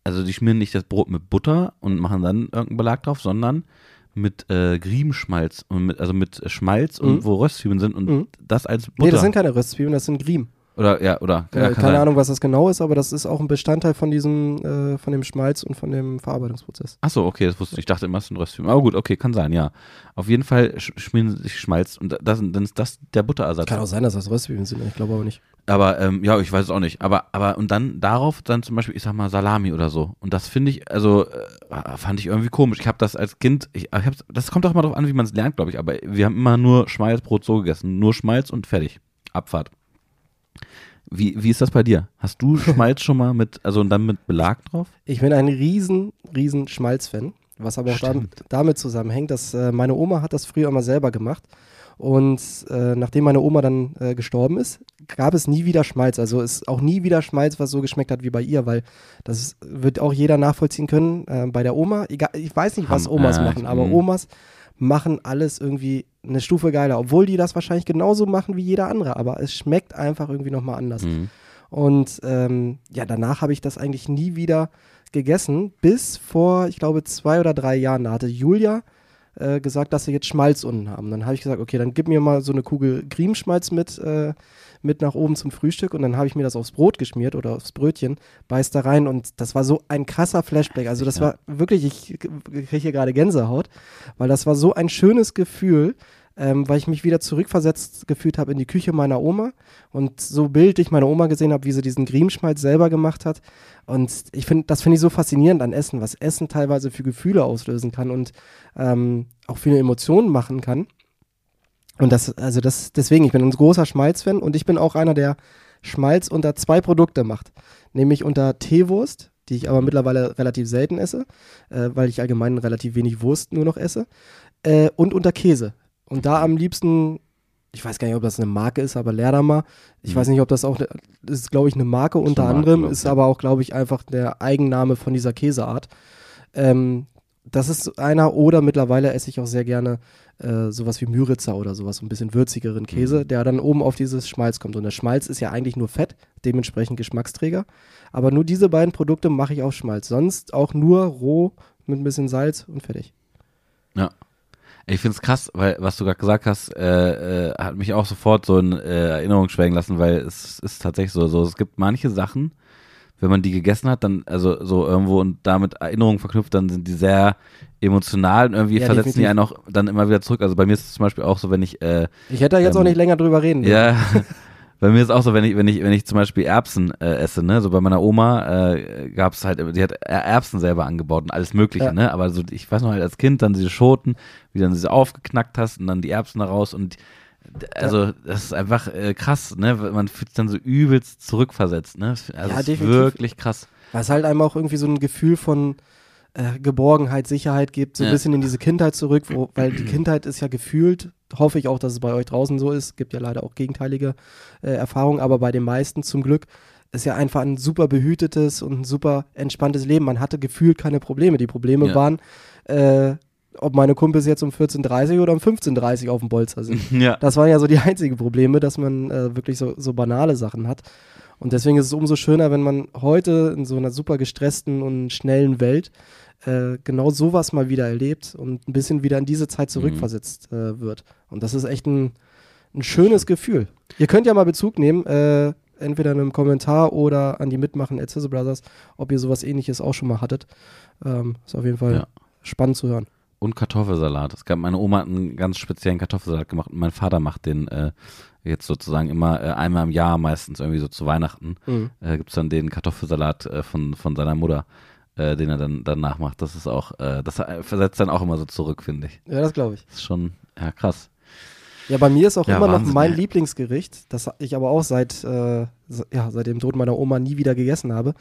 A: also die schmieren nicht das Brot mit Butter und machen dann irgendeinen Belag drauf, sondern mit äh, Griebenschmalz und mit, also mit Schmalz und
B: Mhm.
A: wo Röstzwiebeln sind und
B: Mhm.
A: das als Butter.
B: Nee, das sind keine Röstzwiebeln, das sind Griem.
A: Oder ja, oder
B: Äh,
A: ja, kann
B: keine
A: sein.
B: Ahnung, was das genau ist, aber das ist auch ein Bestandteil von diesem, äh, von dem Schmalz und von dem Verarbeitungsprozess.
A: Ach so, okay, das wusste ich. Ich dachte immer, es sind Röstzwiebeln. Aber gut, okay, kann sein, ja. Auf jeden Fall sch schmieren sich Schmalz und das, dann ist das der Butterersatz.
B: Kann auch sein, dass das Röstzwiebeln sind, ich glaube aber nicht.
A: Aber ähm, ja, ich weiß es auch nicht. Aber aber und dann darauf dann zum Beispiel, ich sag mal Salami oder so. Und das finde ich, also äh, fand ich irgendwie komisch. Ich habe das als Kind, ich, ich das kommt auch mal drauf an, wie man es lernt, glaube ich. Aber wir haben immer nur Schmalzbrot so gegessen, nur Schmalz und fertig, Abfahrt. Wie, wie ist das bei dir? Hast du Schmalz schon mal mit, also und dann mit Belag drauf?
B: Ich bin ein riesen, riesen Schmalz-Fan, was aber auch dam
A: Stimmt.
B: damit zusammenhängt, dass äh, meine Oma hat das früher immer selber gemacht. Und äh, nachdem meine Oma dann äh, gestorben ist, gab es nie wieder Schmalz. Also ist auch nie wieder Schmalz, was so geschmeckt hat wie bei ihr, weil das wird auch jeder nachvollziehen können. Äh, bei der Oma, egal, ich weiß nicht, was Omas
A: äh,
B: machen, aber
A: mm.
B: Omas machen alles irgendwie eine Stufe geiler, obwohl die das wahrscheinlich genauso machen wie jeder andere. Aber es schmeckt einfach irgendwie nochmal anders.
A: Mhm.
B: Und ähm, ja, danach habe ich das eigentlich nie wieder gegessen, bis vor, ich glaube, zwei oder drei Jahren. Da hatte Julia äh, gesagt, dass sie jetzt Schmalz unten haben. Dann habe ich gesagt, okay, dann gib mir mal so eine Kugel Griemschmalz mit, äh, mit nach oben zum Frühstück. Und dann habe ich mir das aufs Brot geschmiert oder aufs Brötchen, beiß da rein. Und das war so ein krasser Flashback. Also das war wirklich, ich kriege hier gerade Gänsehaut, weil das war so ein schönes Gefühl. Ähm, weil ich mich wieder zurückversetzt gefühlt habe in die Küche meiner Oma und so bildlich meine Oma gesehen habe, wie sie diesen Griemschmalz selber gemacht hat. Und ich finde, das finde ich so faszinierend an Essen, was Essen teilweise für Gefühle auslösen kann und ähm, auch viele Emotionen machen kann. Und das, also das, deswegen, ich bin ein großer Schmalz-Fan und ich bin auch einer, der Schmalz unter zwei Produkte macht. Nämlich unter Teewurst, die ich aber mittlerweile relativ selten esse, äh, weil ich allgemein relativ wenig Wurst nur noch esse, äh, und unter Käse. Und da am liebsten, ich weiß gar nicht, ob das eine Marke ist, aber Lerdamer. Ich
A: Mhm.
B: weiß nicht, ob das auch, das ist glaube ich eine Marke unter
A: eine Marke,
B: anderem,
A: glaub
B: ist
A: ja.
B: aber auch, glaube ich, einfach der Eigenname von dieser Käseart. Ähm, das ist einer, oder mittlerweile esse ich auch sehr gerne äh, sowas wie Müritzer oder sowas, so ein bisschen würzigeren Käse,
A: Mhm.
B: der dann oben auf dieses Schmalz kommt. Und der Schmalz ist ja eigentlich nur Fett, dementsprechend Geschmacksträger. Aber nur diese beiden Produkte mache ich auf Schmalz. Sonst auch nur roh mit ein bisschen Salz und fertig.
A: Ich find's krass, weil was du gerade gesagt hast, äh, äh, hat mich auch sofort so in äh, Erinnerung schwelgen lassen, weil es ist tatsächlich so, so, es gibt manche Sachen, wenn man die gegessen hat, dann, also so irgendwo und damit Erinnerungen verknüpft, dann sind die sehr emotional und irgendwie
B: Ja,
A: versetzen die
B: definitiv.
A: einen auch dann immer wieder zurück. Also bei mir ist es zum Beispiel auch so, wenn ich, äh,
B: Ich hätte da jetzt
A: Ähm,
B: auch nicht länger drüber reden
A: ja, bei mir ist auch so, wenn ich, wenn ich, wenn ich zum Beispiel Erbsen äh, esse, ne, so bei meiner Oma äh, gab es halt, die hat Er- Erbsen selber angebaut und alles Mögliche,
B: Ja.
A: ne, aber so, ich weiß noch halt als Kind dann diese Schoten, wie dann diese aufgeknackt hast und dann die Erbsen da raus und also das ist einfach äh, krass, ne? Man fühlt sich dann so übelst zurückversetzt, ne? Also
B: Ja,
A: ist
B: definitiv.
A: wirklich krass.
B: Weil es halt einem auch irgendwie so ein Gefühl von äh, Geborgenheit, Sicherheit gibt, so ein
A: Ja.
B: bisschen in diese Kindheit zurück, wo, weil die Kindheit ist ja gefühlt, hoffe ich auch, dass es bei euch draußen so ist, gibt ja leider auch gegenteilige äh, Erfahrungen, aber bei den meisten zum Glück ist ja einfach ein super behütetes und ein super entspanntes Leben. Man hatte gefühlt keine Probleme. Die Probleme
A: Ja.
B: waren, äh, ob meine Kumpels jetzt um 14.30 oder um 15.30 auf dem Bolzer sind.
A: Ja.
B: Das waren ja so die einzigen Probleme, dass man äh, wirklich so, so banale Sachen hat. Und deswegen ist es umso schöner, wenn man heute in so einer super gestressten und schnellen Welt äh, genau sowas mal wieder erlebt und ein bisschen wieder in diese Zeit zurückversetzt äh, wird. Und das ist echt ein, ein schönes Gefühl. Ihr könnt ja mal Bezug nehmen, äh, entweder in einem Kommentar oder an die Mitmachen at Sizzle Brothers, ob ihr sowas ähnliches auch schon mal hattet. Ähm, ist auf jeden Fall
A: Ja.
B: spannend zu hören.
A: Und Kartoffelsalat. Es gab, meine Oma hat einen ganz speziellen Kartoffelsalat gemacht und mein Vater macht den äh, jetzt sozusagen immer äh, einmal im Jahr, meistens irgendwie so zu Weihnachten,
B: Mhm.
A: äh, gibt's dann den Kartoffelsalat äh, von, von seiner Mutter, äh, den er dann danach macht. Das ist auch, äh, das versetzt dann auch immer so zurück, finde ich.
B: Ja, das glaube ich.
A: Das ist schon, ja, krass.
B: Ja, bei mir ist auch
A: Ja,
B: immer noch
A: Wahnsinn,
B: mein
A: ey.
B: Lieblingsgericht, das ich aber auch seit, äh, ja, seit dem Tod meiner Oma nie wieder gegessen habe,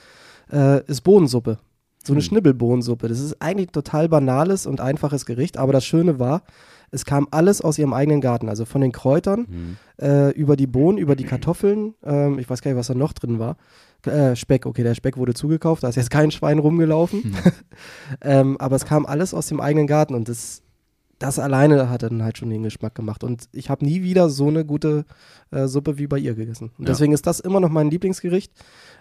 B: äh, ist Bohnensuppe. So eine
A: Hm.
B: Schnibbelbohnensuppe. Das ist eigentlich ein total banales und einfaches Gericht, aber das Schöne war, es kam alles aus ihrem eigenen Garten. Also von den Kräutern
A: Mhm.
B: äh, über die Bohnen, über die Kartoffeln. Ähm, ich weiß gar nicht, was da noch drin war. Äh, Speck, okay, der Speck wurde zugekauft, da ist jetzt kein Schwein rumgelaufen. ähm, aber es kam alles aus dem eigenen Garten und das, das alleine hat dann halt schon den Geschmack gemacht. Und ich habe nie wieder so eine gute äh, Suppe wie bei ihr gegessen. Und
A: Ja.
B: deswegen ist das immer noch mein Lieblingsgericht.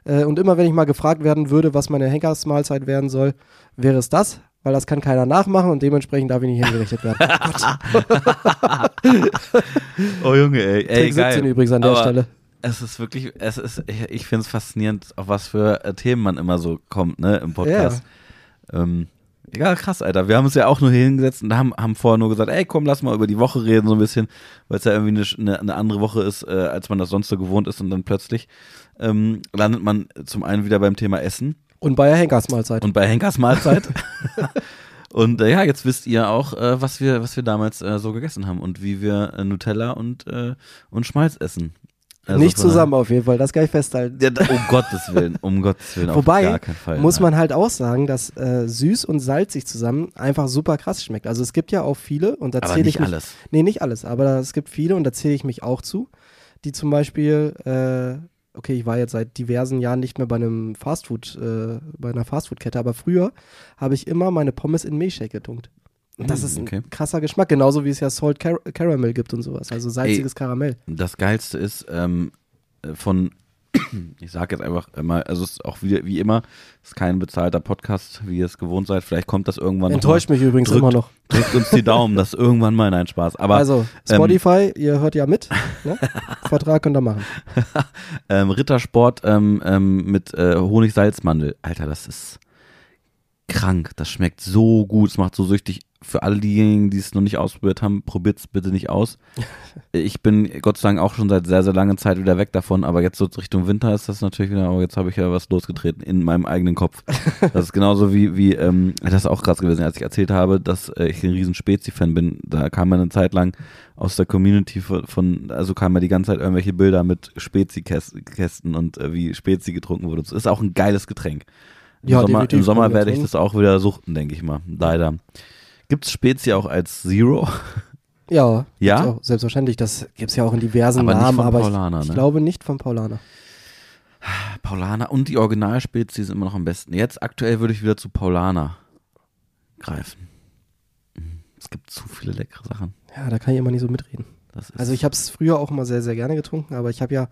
B: Äh, und immer wenn ich mal gefragt werden würde, was meine Henkersmahlzeit werden soll, wäre es das. Weil das kann keiner nachmachen und dementsprechend darf ich nicht hingerichtet werden.
A: Oh Junge, ey, ey
B: Trick 17
A: geil.
B: übrigens an der
A: Aber
B: Stelle.
A: Es ist wirklich, es ist, ich, ich finde es faszinierend, auf was für äh, Themen man immer so kommt, ne, im Podcast. Ähm, ja, krass, Alter. Wir haben uns ja auch nur hier hingesetzt und haben, haben vorher nur gesagt, ey, komm, lass mal über die Woche reden, so ein bisschen, weil es ja irgendwie eine, eine, andere Woche ist, äh, als man das sonst so gewohnt ist und dann plötzlich ähm, landet man zum einen wieder beim Thema Essen
B: Und bei der Henkersmahlzeit.
A: und bei Henkers Mahlzeit. und äh, ja, jetzt wisst ihr auch, äh, was wir, was wir damals äh, so gegessen haben und wie wir äh, Nutella und, äh, und Schmalz essen. Also
B: nicht zusammen auf jeden Fall, das kann ich festhalten.
A: Ja, da, um Gottes Willen, um Gottes Willen,
B: Wobei,
A: auf gar keinen Fall.
B: Muss man halt auch sagen, dass äh, süß und salzig zusammen einfach super krass schmeckt. Also es gibt ja auch viele und da
A: Aber
B: zähle ich
A: nicht
B: mich,
A: alles.
B: Nee, nicht alles, aber es gibt viele und da zähle ich mich auch zu, die zum Beispiel, äh, okay, ich war jetzt seit diversen Jahren nicht mehr bei einem Fastfood, äh, bei einer Fastfood-Kette, aber früher habe ich immer meine Pommes in Milchshake getunkt. Und das
A: Mm,
B: ist
A: okay.
B: ein krasser Geschmack, genauso wie es ja Salt Car Caramel gibt und sowas, also salziges Karamell.
A: Das Geilste ist ähm, äh, von, ich sage jetzt einfach immer, also es ist auch wie, wie immer, es ist kein bezahlter Podcast, wie ihr es gewohnt seid. Vielleicht kommt das irgendwann noch
B: Enttäuscht mich übrigens
A: drückt-
B: immer noch.
A: mal. Drückt uns die Daumen, das irgendwann mal, nein, Spaß. Aber
B: also,
A: ähm,
B: Spotify, ihr hört ja mit, ne? Vertrag könnt ihr machen.
A: ähm, Rittersport ähm, ähm, mit äh, Honig-Salzmandel. Alter, das ist krank. Das schmeckt so gut. Es macht so süchtig. Für alle diejenigen, die es noch nicht ausprobiert haben, probiert es bitte nicht aus. Ich bin Gott sei Dank auch schon seit sehr, sehr langer Zeit wieder weg davon, aber jetzt so Richtung Winter ist das natürlich wieder, oh, jetzt habe ich ja was losgetreten in meinem eigenen Kopf. Das ist genauso wie, wie ähm, das ist auch krass gewesen, als ich erzählt habe, dass äh, ich ein riesen Spezi-Fan bin. Da kam man eine Zeit lang aus der Community von, von also kamen ja die ganze Zeit irgendwelche Bilder mit Spezi-Kästen und äh, wie Spezi getrunken wurde. Das ist auch ein geiles Getränk. Im
B: Ja,
A: Sommer, im Sommer werde ich das auch wieder suchten, denke ich mal. Leider. Gibt es Spezi auch als Zero?
B: Ja,
A: Ja?
B: auch, selbstverständlich. Das gibt es ja auch in diversen
A: Aber
B: Namen, aber
A: Paulaner,
B: ich, ich
A: ne?
B: glaube nicht von Paulaner.
A: Paulaner und die Originalspezi sind immer noch am besten. Jetzt aktuell würde ich wieder zu Paulaner greifen. Es gibt zu viele leckere Sachen.
B: Ja, da kann ich immer nicht so mitreden. Also ich habe es früher auch immer sehr, sehr gerne getrunken, aber ich habe ja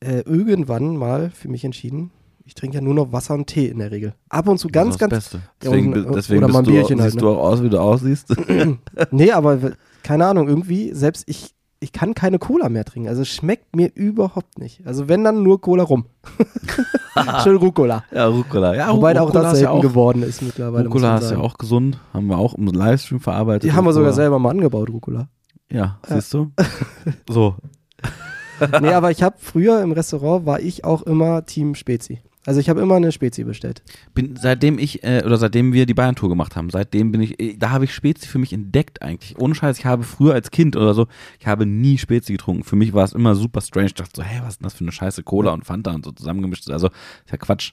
B: äh, irgendwann mal für mich entschieden, ich trinke ja nur noch Wasser und Tee in der Regel. Ab und zu
A: das
B: ganz,
A: ist das
B: ganz.
A: Beste.
B: Ja,
A: Deswegen,
B: und-
A: bi- deswegen
B: oder
A: bist
B: mal ein
A: du,
B: Bierchen
A: siehst
B: halt,
A: du auch aus, wie du aussiehst.
B: Nee, aber keine Ahnung, irgendwie, selbst ich, ich kann keine Cola mehr trinken. Also es schmeckt mir überhaupt nicht. Also wenn dann nur Cola rum. Schön Rucola.
A: ja, Rucola. Ja,
B: Wobei auch
A: Rucola
B: das
A: ist
B: selten
A: ja auch,
B: geworden ist mittlerweile.
A: Rucola ist ja auch gesund. Haben wir auch im Livestream verarbeitet.
B: Die haben wir sogar selber mal angebaut, Rucola.
A: Ja, siehst du? so.
B: nee, aber ich habe früher im Restaurant war ich auch immer Team Spezi. Also ich habe immer eine Spezi bestellt.
A: Bin, seitdem ich, äh, oder seitdem wir die Bayern-Tour gemacht haben, seitdem bin ich, äh, da habe ich Spezi für mich entdeckt eigentlich. Ohne Scheiß, ich habe früher als Kind oder so, ich habe nie Spezi getrunken. Für mich war es immer super strange. Ich dachte so, hä, was ist denn das für eine scheiße Cola und Fanta und so zusammengemischt. Also, ist ja Quatsch.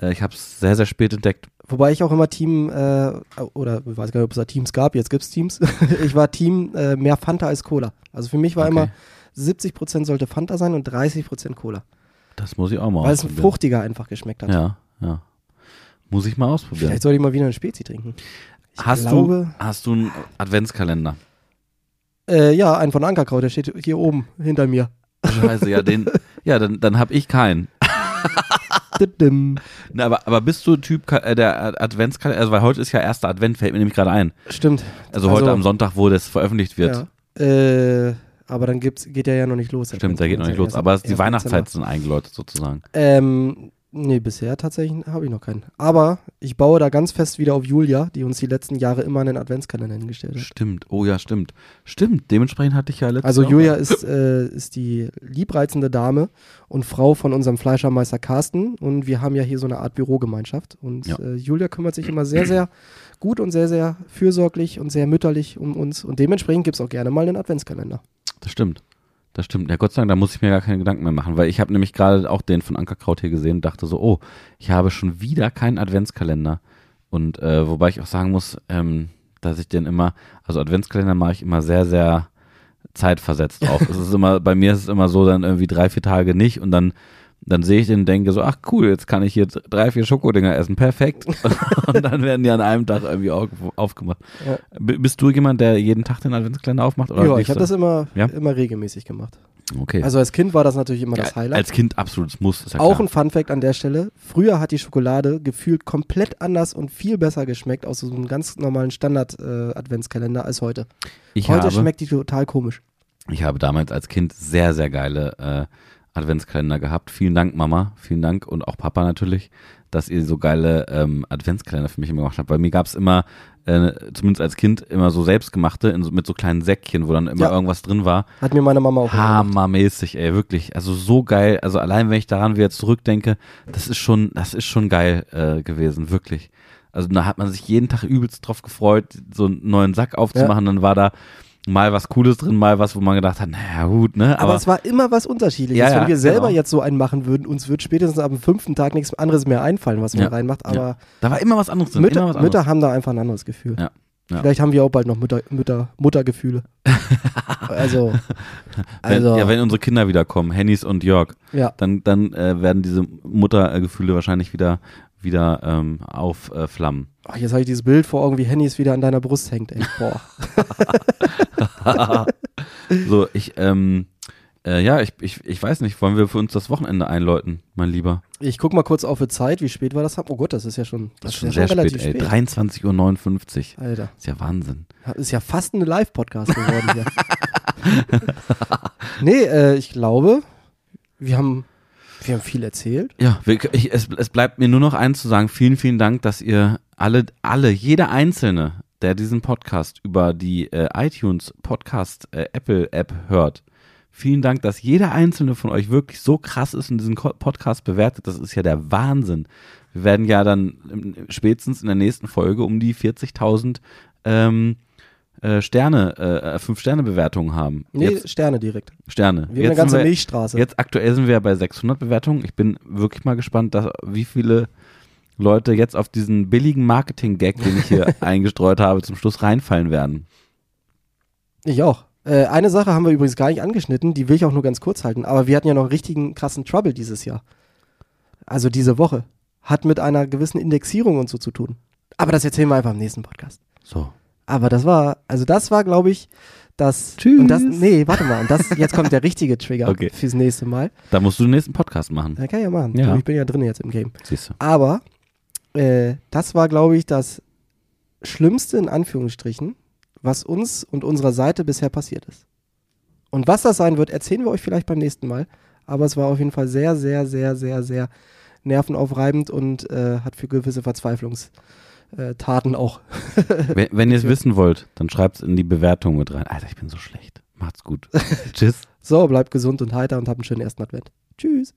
A: Äh, ich habe es sehr, sehr spät entdeckt.
B: Wobei ich auch immer Team, äh, oder ich weiß gar nicht, ob es da Teams gab, jetzt gibt es Teams. ich war Team äh, mehr Fanta als Cola. Also für mich war
A: Okay.
B: immer 70% sollte Fanta sein und 30% Cola.
A: Das muss ich auch mal
B: Weil es fruchtiger einfach geschmeckt hat.
A: Ja, ja. Muss ich mal ausprobieren.
B: Vielleicht sollte ich mal wieder eine Spezi trinken. Ich
A: Hast
B: glaube,
A: du, hast du einen Adventskalender?
B: Äh, ja, ein von Ankerkraut, der steht hier oben hinter mir.
A: Scheiße, ja, den, ja, dann, dann habe ich keinen. Na, aber, aber bist du Typ Ka- äh, der Adventskalender, also weil heute ist ja erster Advent, fällt mir nämlich gerade ein.
B: Stimmt.
A: Also, heute am Sonntag, wo das veröffentlicht wird.
B: Ja. Äh, aber dann gibt's, geht der ja noch nicht los.
A: Stimmt, der geht noch nicht los. Aber die Weihnachtszeit sind eingeläutet sozusagen.
B: Ähm, nee, bisher tatsächlich habe ich noch keinen. Aber ich baue da ganz fest wieder auf Julia, die uns die letzten Jahre immer einen Adventskalender hingestellt hat.
A: Stimmt, oh ja, stimmt. Stimmt, dementsprechend hatte ich ja letztes
B: Also Julia ist, äh, ist die liebreizende Dame und Frau von unserem Fleischermeister Carsten und wir haben ja hier so eine Art Bürogemeinschaft und
A: Ja.
B: äh, Julia kümmert sich immer sehr, sehr gut und sehr, sehr fürsorglich und sehr mütterlich um uns und dementsprechend gibt es auch gerne mal einen Adventskalender.
A: Das stimmt. Das stimmt. Ja, Gott sei Dank, da muss ich mir gar keine Gedanken mehr machen, weil ich habe nämlich gerade auch den von Ankerkraut hier gesehen und dachte so, oh, ich habe schon wieder keinen Adventskalender. Und äh, wobei ich auch sagen muss, ähm, dass ich den immer, also Adventskalender mache ich immer sehr, sehr zeitversetzt auf. es ist immer, bei mir ist es immer so, dann irgendwie drei, vier Tage nicht und dann dann sehe ich den und denke so, ach cool, jetzt kann ich hier drei, vier Schokodinger essen, perfekt. und dann werden die an einem Tag irgendwie auf, aufgemacht.
B: Ja.
A: Bist du jemand, der jeden Tag den Adventskalender aufmacht? Oder
B: ja, ich habe das immer,
A: Ja?
B: immer regelmäßig gemacht.
A: Okay.
B: Also als Kind war das natürlich immer das Highlight.
A: Als Kind absolutes Muss. Ja
B: Auch
A: klar.
B: ein Funfact an der Stelle. Früher hat die Schokolade gefühlt komplett anders und viel besser geschmeckt aus so einem ganz normalen Standard-Adventskalender als heute.
A: ich,
B: heute
A: habe,
B: schmeckt die total komisch.
A: ich habe damals als Kind sehr, sehr geile äh, Adventskalender gehabt. Vielen Dank, Mama. Vielen Dank und auch Papa natürlich, dass ihr so geile ähm, Adventskalender für mich immer gemacht habt. Bei mir gab es immer, äh, zumindest als Kind, immer so selbstgemachte in mit so kleinen Säckchen, wo dann immer
B: Ja.
A: irgendwas drin war.
B: Hat mir meine Mama auch gemacht.
A: Hammermäßig, ey, wirklich. Also so geil. Also allein wenn ich daran wieder zurückdenke, das ist schon, das ist schon geil äh, gewesen, wirklich. Also da hat man sich jeden Tag übelst drauf gefreut, so einen neuen Sack aufzumachen. Dann war da mal was Cooles drin, mal was, wo man gedacht hat, naja, gut, ne?
B: Aber, es war immer was Unterschiedliches.
A: Ja, ja,
B: Wenn wir selber
A: genau.
B: jetzt so einen machen würden, uns wird spätestens am fünften Tag nichts anderes mehr einfallen, was man
A: Ja,
B: reinmacht. Aber
A: da war immer was anderes drin.
B: Mütter,
A: anderes.
B: Mütter haben da einfach ein anderes Gefühl. Vielleicht haben wir auch bald noch Mütter, Mütter, Muttergefühle. also,
A: wenn,
B: also
A: ja, wenn unsere Kinder wiederkommen, Hennys und Jörg,
B: ja.
A: dann, dann äh, werden diese Muttergefühle wahrscheinlich wieder, wieder ähm, aufflammen.
B: Ach, jetzt habe ich dieses Bild vor Augen, wie Hennys wieder an deiner Brust hängt. Ey. Boah.
A: so, ich, ähm, äh, ja, ich, ich, ich weiß nicht, wollen wir für uns das Wochenende einläuten, mein Lieber?
B: Ich guck mal kurz auf die Zeit, wie spät war das? Oh Gott, das ist ja schon,
A: Das ist
B: ja
A: schon sehr spät,
B: relativ
A: ey. 23.59 Uhr.
B: Alter,
A: Ist ja Wahnsinn.
B: ist ja fast ein Live-Podcast geworden hier. nee, äh, ich glaube, wir haben, wir haben viel erzählt.
A: Ja, ich, es, es bleibt mir nur noch eins zu sagen. Vielen, vielen Dank, dass ihr alle, alle, jeder Einzelne, der diesen Podcast über die äh, iTunes Podcast äh, Apple App hört. Vielen Dank, dass jeder einzelne von euch wirklich so krass ist und diesen Podcast bewertet. Das ist ja der Wahnsinn. Wir werden ja dann ähm, spätestens in der nächsten Folge um die 40.000 ähm, äh, Sterne, äh, Fünf-Sterne-Bewertungen haben.
B: Nee,
A: Jetzt,
B: Sterne direkt.
A: Sterne.
B: Wir haben eine ganze
A: wir-
B: Milchstraße.
A: Jetzt aktuell sind wir ja bei 600 Bewertungen. Ich bin wirklich mal gespannt, dass, wie viele Leute jetzt auf diesen billigen Marketing-Gag, den ich hier eingestreut habe, zum Schluss reinfallen werden.
B: Ich auch. Äh, eine Sache haben wir übrigens gar nicht angeschnitten, die will ich auch nur ganz kurz halten, aber wir hatten ja noch einen richtigen krassen Trouble dieses Jahr. Also diese Woche. Hat mit einer gewissen Indexierung und so zu tun. Aber das erzählen wir einfach im nächsten Podcast.
A: So.
B: Aber das war, also das war, glaube ich, das.
A: Tschüss.
B: Und das, nee, warte mal. Und das, jetzt kommt der richtige Trigger
A: Okay.
B: fürs nächste Mal.
A: Da musst du den nächsten Podcast machen.
B: Ja, kann ich ja machen.
A: Ja.
B: Ich bin ja drin jetzt im Game.
A: Siehst du.
B: Aber äh, das war, glaube ich, das Schlimmste in Anführungsstrichen, was uns und unserer Seite bisher passiert ist. Und was das sein wird, erzählen wir euch vielleicht beim nächsten Mal. Aber es war auf jeden Fall sehr, sehr, sehr, sehr, sehr nervenaufreibend und äh, hat für gewisse Verzweiflungstaten auch.
A: Wenn, wenn ihr es wissen wollt, dann schreibt es in die Bewertung mit rein. Alter, ich bin so schlecht. Macht's gut. Tschüss.
B: So, bleibt gesund und heiter und habt einen schönen ersten Advent. Tschüss.